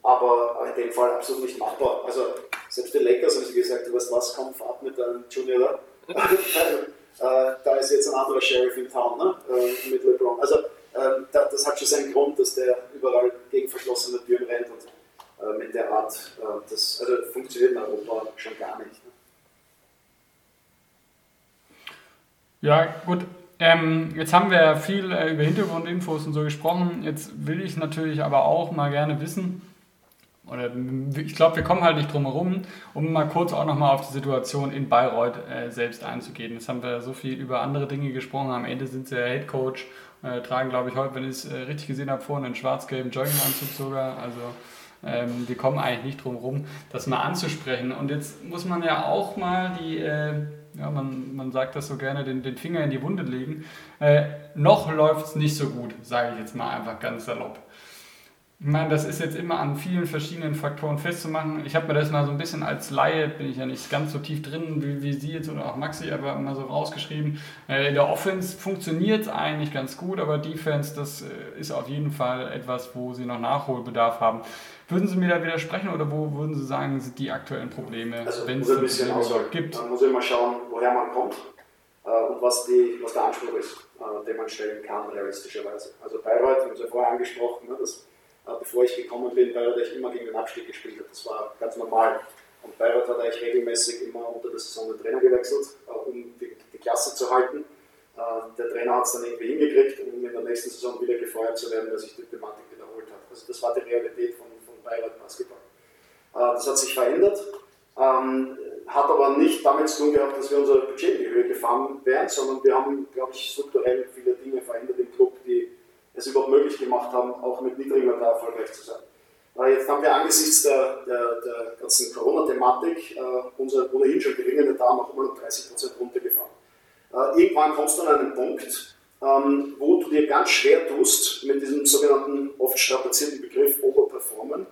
aber in dem Fall absolut nicht machbar. Also selbst die Lakers haben sie gesagt, du weißt was, komm, fahrt mit deinem Junior da. äh, da ist jetzt ein anderer Sheriff in Town, ne? Äh, mit LeBron. Also äh, das hat schon seinen Grund, dass der überall gegen verschlossene Türen rennt und äh, mit der Art, äh, das also funktioniert in Europa schon gar nicht. Ne? Ja, gut, ähm, jetzt haben wir viel äh, über Hintergrundinfos und so gesprochen. Jetzt will ich natürlich aber auch mal gerne wissen, oder ich glaube, wir kommen halt nicht drum herum, um mal kurz auch nochmal auf die Situation in Bayreuth äh, selbst einzugehen. Jetzt haben wir so viel über andere Dinge gesprochen. Am Ende sind sie ja Head Coach, äh, tragen, glaube ich, heute, wenn ich es äh, richtig gesehen habe, vorhin einen schwarz-gelben Jogginganzug sogar. Also ähm, die kommen eigentlich nicht drum herum, das mal anzusprechen. Und jetzt muss man ja auch mal die, äh, ja, man, man sagt das so gerne, den, den Finger in die Wunde legen. Äh, noch läuft es nicht so gut, sage ich jetzt mal einfach ganz salopp. Ich meine, das ist jetzt immer an vielen verschiedenen Faktoren festzumachen. Ich habe mir das mal so ein bisschen als Laie, bin ich ja nicht ganz so tief drin wie, wie Sie jetzt oder auch Maxi, aber mal so rausgeschrieben. Äh, in der Offense funktioniert es eigentlich ganz gut, aber Defense, das äh, ist auf jeden Fall etwas, wo Sie noch Nachholbedarf haben. Würden Sie mir da widersprechen oder wo würden Sie sagen, sind die aktuellen Probleme, also, wenn es ein bisschen Probleme gibt? Man muss immer schauen, woher man kommt äh, und was, die, was der Anspruch ist, den man stellen kann, realistischerweise. Also Bayreuth, haben Sie ja vorher angesprochen, ne, das bevor ich gekommen bin, Bayreuth eigentlich immer gegen den Abstieg gespielt hat. Das war ganz normal. Und Bayreuth hat eigentlich regelmäßig immer unter der Saison den Trainer gewechselt, äh, um die, die Klasse zu halten. Äh, der Trainer hat es dann irgendwie hingekriegt, um in der nächsten Saison wieder gefeuert zu werden, weil sich die Thematik wiederholt hat. Also das war die Realität von, von Bayreuth Basketball. Das hat sich verändert, ähm, hat aber nicht damit zu tun gehabt, dass wir unser Budget in die Höhe gefahren wären, sondern wir haben, glaube ich, strukturell viele Dinge verändert es überhaupt möglich gemacht haben, auch mit niedrigem da erfolgreich zu sein. Jetzt haben wir angesichts der, der, der ganzen Corona-Thematik äh, unser ohnehin schon geringe da noch mal um 30% runtergefahren. Äh, irgendwann kommst du an einen Punkt, ähm, wo du dir ganz schwer tust, mit diesem sogenannten oft strapazierten Begriff Overperformen,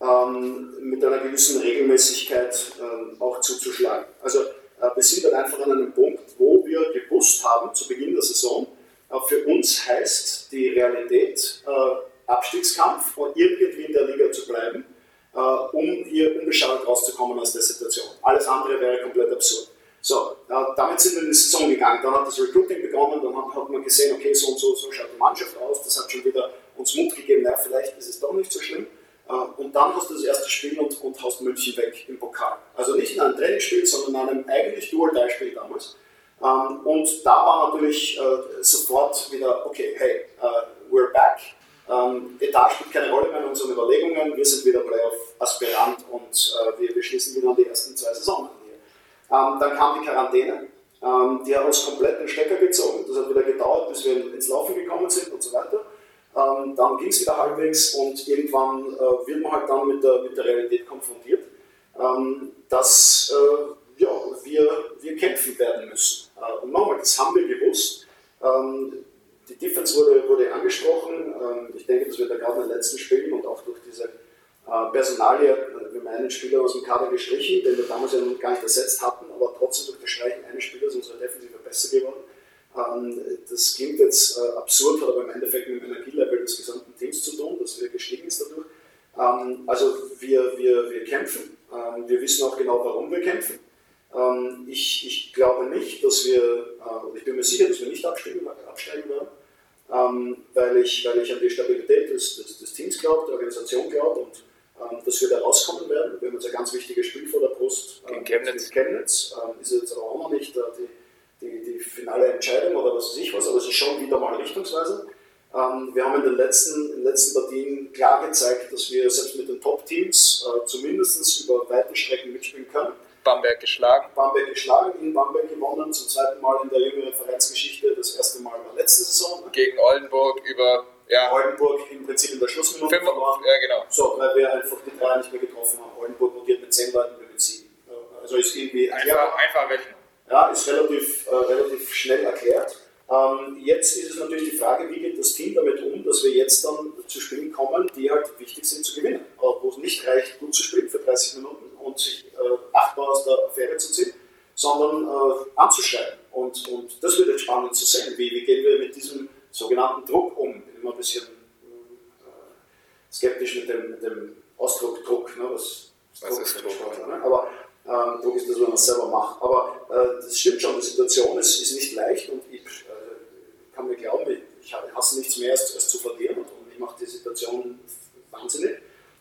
ähm, mit einer gewissen Regelmäßigkeit ähm, auch zuzuschlagen. Also äh, wir sind dann einfach an einem Punkt, wo wir gewusst haben, zu Beginn der Saison, für uns heißt die Realität äh, Abstiegskampf und irgendwie in der Liga zu bleiben, äh, um hier unbeschadet rauszukommen aus der Situation. Alles andere wäre komplett absurd. So, äh, damit sind wir in die Saison gegangen. Dann hat das Recruiting begonnen, dann hat, man gesehen, okay, so und so, so schaut die Mannschaft aus. Das hat schon wieder uns Mut gegeben, naja, vielleicht ist es doch nicht so schlimm. Äh, und dann hast du das erste Spiel und, und hast München weg im Pokal. Also nicht in einem Trainingsspiel, sondern in einem eigentlich Dual-Die-Spiel damals. Ähm, und da war natürlich äh, sofort wieder, okay, hey, we're back. Ähm, Etat spielt keine Rolle mehr in unseren Überlegungen. Wir sind wieder Playoff-Aspirant und wir, wir schließen wieder an die ersten zwei Saisonen hier. Ähm, dann kam die Quarantäne. die hat uns komplett den Stecker gezogen. Das hat wieder gedauert, bis wir ins Laufen gekommen sind und so weiter. Ähm, dann ging es wieder halbwegs und irgendwann äh, wird man halt dann mit der, mit der Realität konfrontiert, ähm, dass äh, ja, wir, wir kämpfen werden müssen. Äh, und nochmal, das haben wir gewusst. Ähm, die Defense wurde, wurde angesprochen. Ähm, ich denke, das wird ja gerade in den letzten Spielen und auch durch diese äh, Personalie, äh, wir haben einen Spieler aus dem Kader gestrichen, den wir damals ja noch gar nicht ersetzt hatten, aber trotzdem durch das Streichen eines Spielers unsere Defensive besser geworden. Ähm, das klingt jetzt äh, absurd, hat aber im Endeffekt mit dem Energielevel des gesamten Teams zu tun, das gestiegen ist dadurch. Also wir, wir, wir kämpfen. Wir wissen auch genau, warum wir kämpfen. Ich, ich glaube nicht, dass wir, äh, ich bin mir sicher, dass wir nicht absteigen, absteigen werden, weil ich, weil ich an die Stabilität des, des, des Teams glaube, der Organisation glaube und dass wir da rauskommen werden. Wir haben jetzt ein ganz wichtiges Spiel vor der Brust. Gegen Chemnitz. Chemnitz. Ist jetzt aber auch noch nicht die die, die finale Entscheidung oder was weiß ich was, aber es ist schon wieder mal richtungsweisend. Ähm, wir haben in den, letzten, in den letzten Partien klar gezeigt, dass wir selbst mit den Top-Teams äh, zumindest über weite Strecken mitspielen können. Bamberg geschlagen. Bamberg geschlagen, in Bamberg gewonnen, zum zweiten Mal in der jüngeren Vereinsgeschichte, das erste Mal war letzte Saison. Gegen Oldenburg über. Ja. Oldenburg im Prinzip in der Schlussminute Fünf, verloren. Ja, genau. So, weil wir einfach die drei nicht mehr getroffen haben. Oldenburg rotiert mit 10 Leuten, wir mit 7. Also ist irgendwie einfach, einfach rechnen. Ja, ist relativ, äh, relativ schnell erklärt. Ähm, jetzt ist es natürlich die Frage, wie geht das Team damit um, dass wir jetzt dann zu Spielen kommen, die halt wichtig sind zu gewinnen. Äh, wo es nicht reicht, gut zu spielen für 30 Minuten und sich äh, achtbar aus der Affäre zu ziehen, sondern äh, anzuschreiben. Und, und das wird jetzt spannend zu sehen. Wie, wie gehen wir mit diesem sogenannten Druck um? Ich bin immer ein bisschen äh, skeptisch mit dem, mit dem Ausdruck Druck. Ne? Was, was Druck ist Druck? Ne? Aber ähm, Druck ist das, wenn man es selber macht. Aber äh, das stimmt schon, die Situation ist, ist nicht leicht und ich äh, kann mir glauben, ich, ich hasse nichts mehr als, als zu verlieren und, und mich macht die Situation wahnsinnig.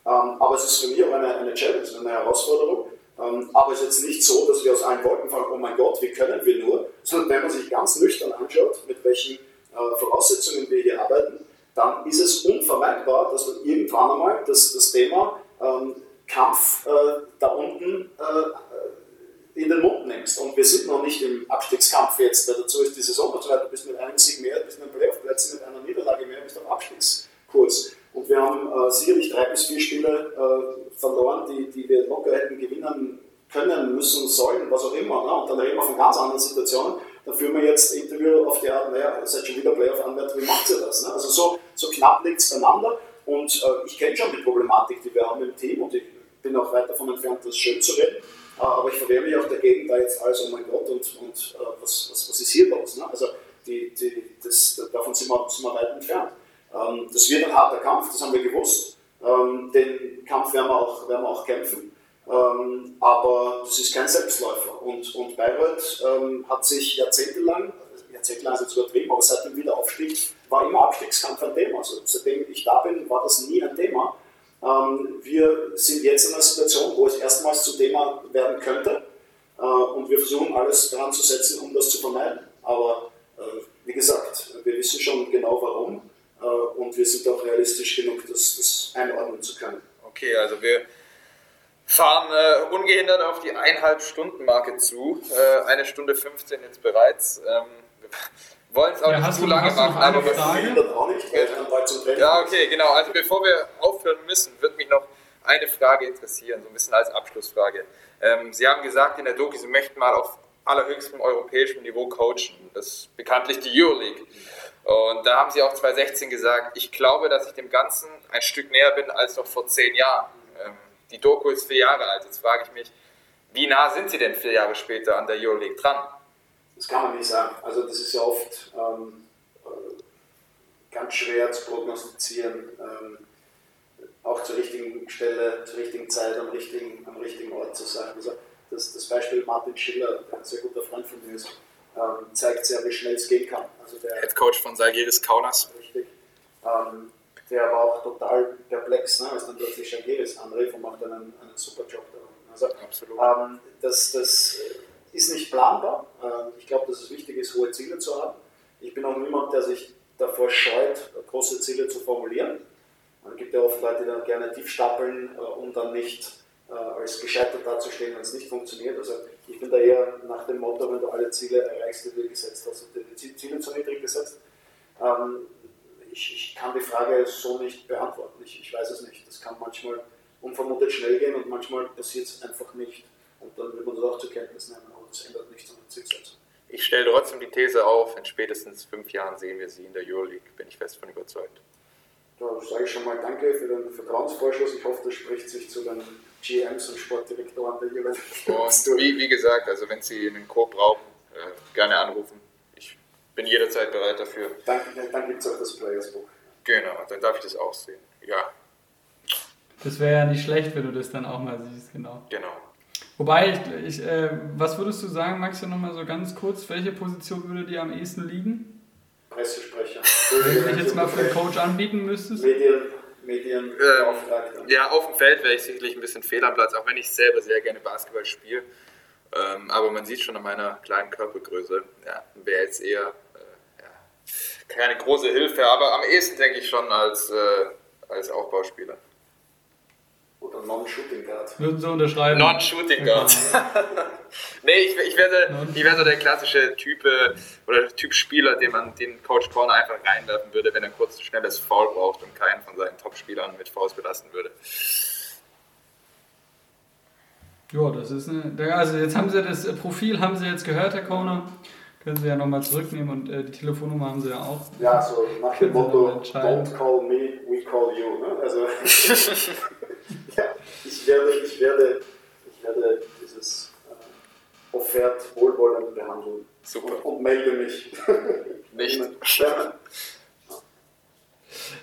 Ähm, aber es ist für mich auch eine, eine Challenge, eine Herausforderung. Ähm, aber es ist jetzt nicht so, dass wir aus allen Wolken fallen, oh mein Gott, wie können wir nur, sondern wenn man sich ganz nüchtern anschaut, mit welchen äh, Voraussetzungen wir hier arbeiten, dann ist es unvermeidbar, dass man irgendwann einmal das, das Thema ähm, Kampf äh, da unten äh, in den Mund nimmst. Und wir sind noch nicht im Abstiegskampf jetzt, weil dazu ist die Saison noch weiter, bis mit einem Sieg mehr, bis mit einem Playoff-Platz, mit einer Niederlage mehr, bis auf Abstiegskurs. Und wir haben äh, sicherlich drei bis vier Spiele äh, verloren, die, die wir locker hätten gewinnen können, müssen, sollen, was auch immer. Ne? Und dann reden wir von ganz anderen Situationen. Da führen wir jetzt Interview auf die Art, naja, ihr seid schon wieder Playoff-Anwärter, wie macht ihr das? Ne? Also so, so knapp liegt es beieinander. Und äh, ich kenne schon die Problematik, die wir haben im Team und ich bin auch weit davon entfernt, das schön zu reden. Äh, aber ich verwehre mich auch dagegen, da jetzt alles, oh mein Gott, und, und äh, was, was, was ist hier los? Ne? Also die, die, das, davon sind wir, sind wir weit entfernt. Ähm, das wird ein harter Kampf, das haben wir gewusst. Ähm, den Kampf werden wir auch, werden wir auch kämpfen. Ähm, aber das ist kein Selbstläufer. Und, und Bayreuth ähm, hat sich jahrzehntelang, jahrzehntelang ist jetzt übertrieben, aber seit dem Wiederaufstieg war immer Abstiegskampf ein Thema. Also seitdem ich da bin, war das nie ein Thema. Ähm, wir sind jetzt in einer Situation, wo es erstmals zu Thema werden könnte äh, und wir versuchen alles daran zu setzen, um das zu vermeiden. Aber äh, wie gesagt, wir wissen schon genau warum und wir sind auch realistisch genug, das, das einordnen zu können. Okay, also wir fahren äh, ungehindert auf die eineinhalb Stunden Marke zu. Äh, eine Stunde 15 jetzt bereits. Ähm, wollen es auch ja, nicht zu lange machen, aber wir auch nicht, ja. ja, okay, genau. Also bevor wir aufhören müssen, wird mich noch eine Frage interessieren, so ein bisschen als Abschlussfrage. Ähm, Sie haben gesagt in der Doku, Sie möchten mal auf allerhöchstem europäischem Niveau coachen. Das ist bekanntlich die Euroleague. Und da haben Sie auch 2016 gesagt, ich glaube, dass ich dem Ganzen ein Stück näher bin als noch vor zehn Jahren. Ähm, die Doku ist vier Jahre alt. Jetzt frage ich mich, Wie nah sind Sie denn vier Jahre später an der Euroleague dran? Das kann man nicht sagen. Also das ist ja oft ähm, äh, ganz schwer zu prognostizieren. Ähm, auch zur richtigen Stelle, zur richtigen Zeit, am richtigen, am richtigen Ort zu sein. Also das, das Beispiel Martin Schiller, ein sehr guter Freund von mir ist, ähm, zeigt sehr, wie schnell es gehen kann. Also der Head Coach von Salgiris Kaunas. Richtig. Ähm, der war auch total perplex, ne, als dann plötzlich Jagiris anrief und macht einen, einen super Job da. Also, Absolut. Ähm, das, das ist nicht planbar. Ähm, ich glaube, dass es wichtig ist, hohe Ziele zu haben. Ich bin auch niemand, der sich davor scheut, große Ziele zu formulieren. Man gibt ja oft Leute, die dann gerne tief stapeln, äh, um dann nicht äh, als gescheitert dazustehen, wenn es nicht funktioniert. Also ich bin da eher nach dem Motto, wenn du alle Ziele erreichst, die du dir gesetzt hast, und die Ziele zu niedrig gesetzt. Ähm, ich, ich, kann die Frage so nicht beantworten. Ich, ich weiß es nicht. Das kann manchmal unvermutet schnell gehen und manchmal passiert es einfach nicht. Und dann wird man das auch zur Kenntnis nehmen, aber das ändert nichts an der Zielsetzung. Ich stelle trotzdem die These auf, in spätestens fünf Jahren sehen wir sie in der Euroleague, bin ich fest von überzeugt. Da sage ich schon mal Danke für den Vertrauensvorschuss. Ich hoffe, das spricht sich zu den GMs und Sportdirektoren der jeweiligen Und wie, wie, gesagt, also wenn Sie einen Co brauchen, äh, gerne anrufen. Ich bin jederzeit bereit dafür. Dann, dann gibt es auch das Players Book. Genau, dann darf ich das auch sehen. Ja. Das wäre ja nicht schlecht, wenn du das dann auch mal siehst, genau. Genau. Wobei, ich, ich, äh, was würdest du sagen, Max, ja nochmal so ganz kurz, welche Position würde dir am ehesten liegen? Pressesprecher. Wenn du dich jetzt mal für einen Coach anbieten müsstest? Medien, Medien ähm, Ja, auf dem Feld wäre ich sicherlich ein bisschen fehl am Platz, auch wenn ich selber sehr gerne Basketball spiele. Ähm, aber man sieht schon an meiner kleinen Körpergröße, ja, wäre jetzt eher äh, ja, keine große Hilfe, aber am ehesten denke ich schon als, äh, als Aufbauspieler. Oder Non-Shooting Guard. Würden Sie unterschreiben? Non-Shooting Guard. nee, ich, ich, werde, ich werde so der klassische Typ äh, oder Typ Spieler, den man den Coach Corner einfach reinwerfen würde, wenn er kurz schnelles Foul braucht und keinen von seinen Top-Spielern mit Fouls belasten würde. Ja, das ist eine. Also jetzt haben Sie das Profil, haben Sie jetzt gehört, Herr Corner. Können Sie ja nochmal zurücknehmen und äh, die Telefonnummer haben Sie ja auch. Ja, so nach dem Motto, don't call me, we call you. Ne? Also ja, ich werde, ich werde, ich werde dieses äh, Offert wohlwollend behandeln. Super. Und, und melde mich. Nicht.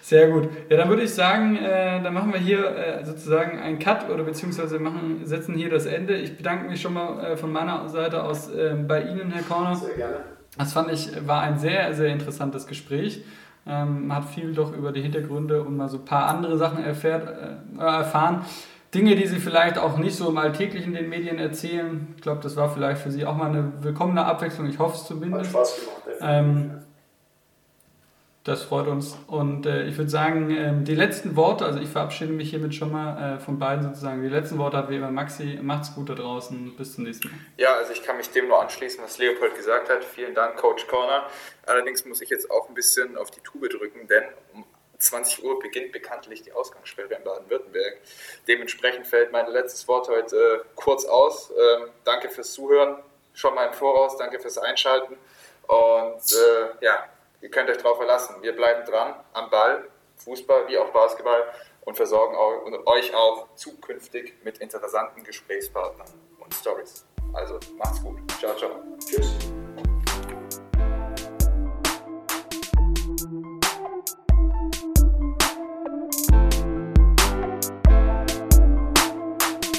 Sehr gut. Ja, dann würde ich sagen, äh, dann machen wir hier äh, sozusagen einen Cut oder beziehungsweise machen, setzen hier das Ende. Ich bedanke mich schon mal äh, von meiner Seite aus äh, bei Ihnen, Herr Korner. Sehr gerne. Das fand ich, war ein sehr, sehr interessantes Gespräch. Ähm, man hat viel doch über die Hintergründe und mal so ein paar andere Sachen erfährt, äh, erfahren. Dinge, die sie vielleicht auch nicht so im Alltäglichen den Medien erzählen. Ich glaube, das war vielleicht für sie auch mal eine willkommene Abwechslung. Ich hoffe es zumindest. Hat Spaß gemacht. Ähm, das freut uns. Und äh, ich würde sagen, äh, die letzten Worte, also ich verabschiede mich hiermit schon mal äh, von beiden sozusagen. Die letzten Worte hat wie immer Maxi. Macht's gut da draußen. Bis zum nächsten Mal. Ja, also ich kann mich dem nur anschließen, was Leopold gesagt hat. Vielen Dank, Coach Corner. Allerdings muss ich jetzt auch ein bisschen auf die Tube drücken, denn um 20 Uhr beginnt bekanntlich die Ausgangssperre in Baden-Württemberg. Dementsprechend fällt mein letztes Wort heute äh, kurz aus. Ähm, danke fürs Zuhören, schon mal im Voraus. Danke fürs Einschalten. Und äh, ja, Ihr könnt euch darauf verlassen. Wir bleiben dran am Ball, Fußball wie auch Basketball und versorgen euch auch zukünftig mit interessanten Gesprächspartnern und Stories. Also macht's gut. Ciao, ciao. Tschüss.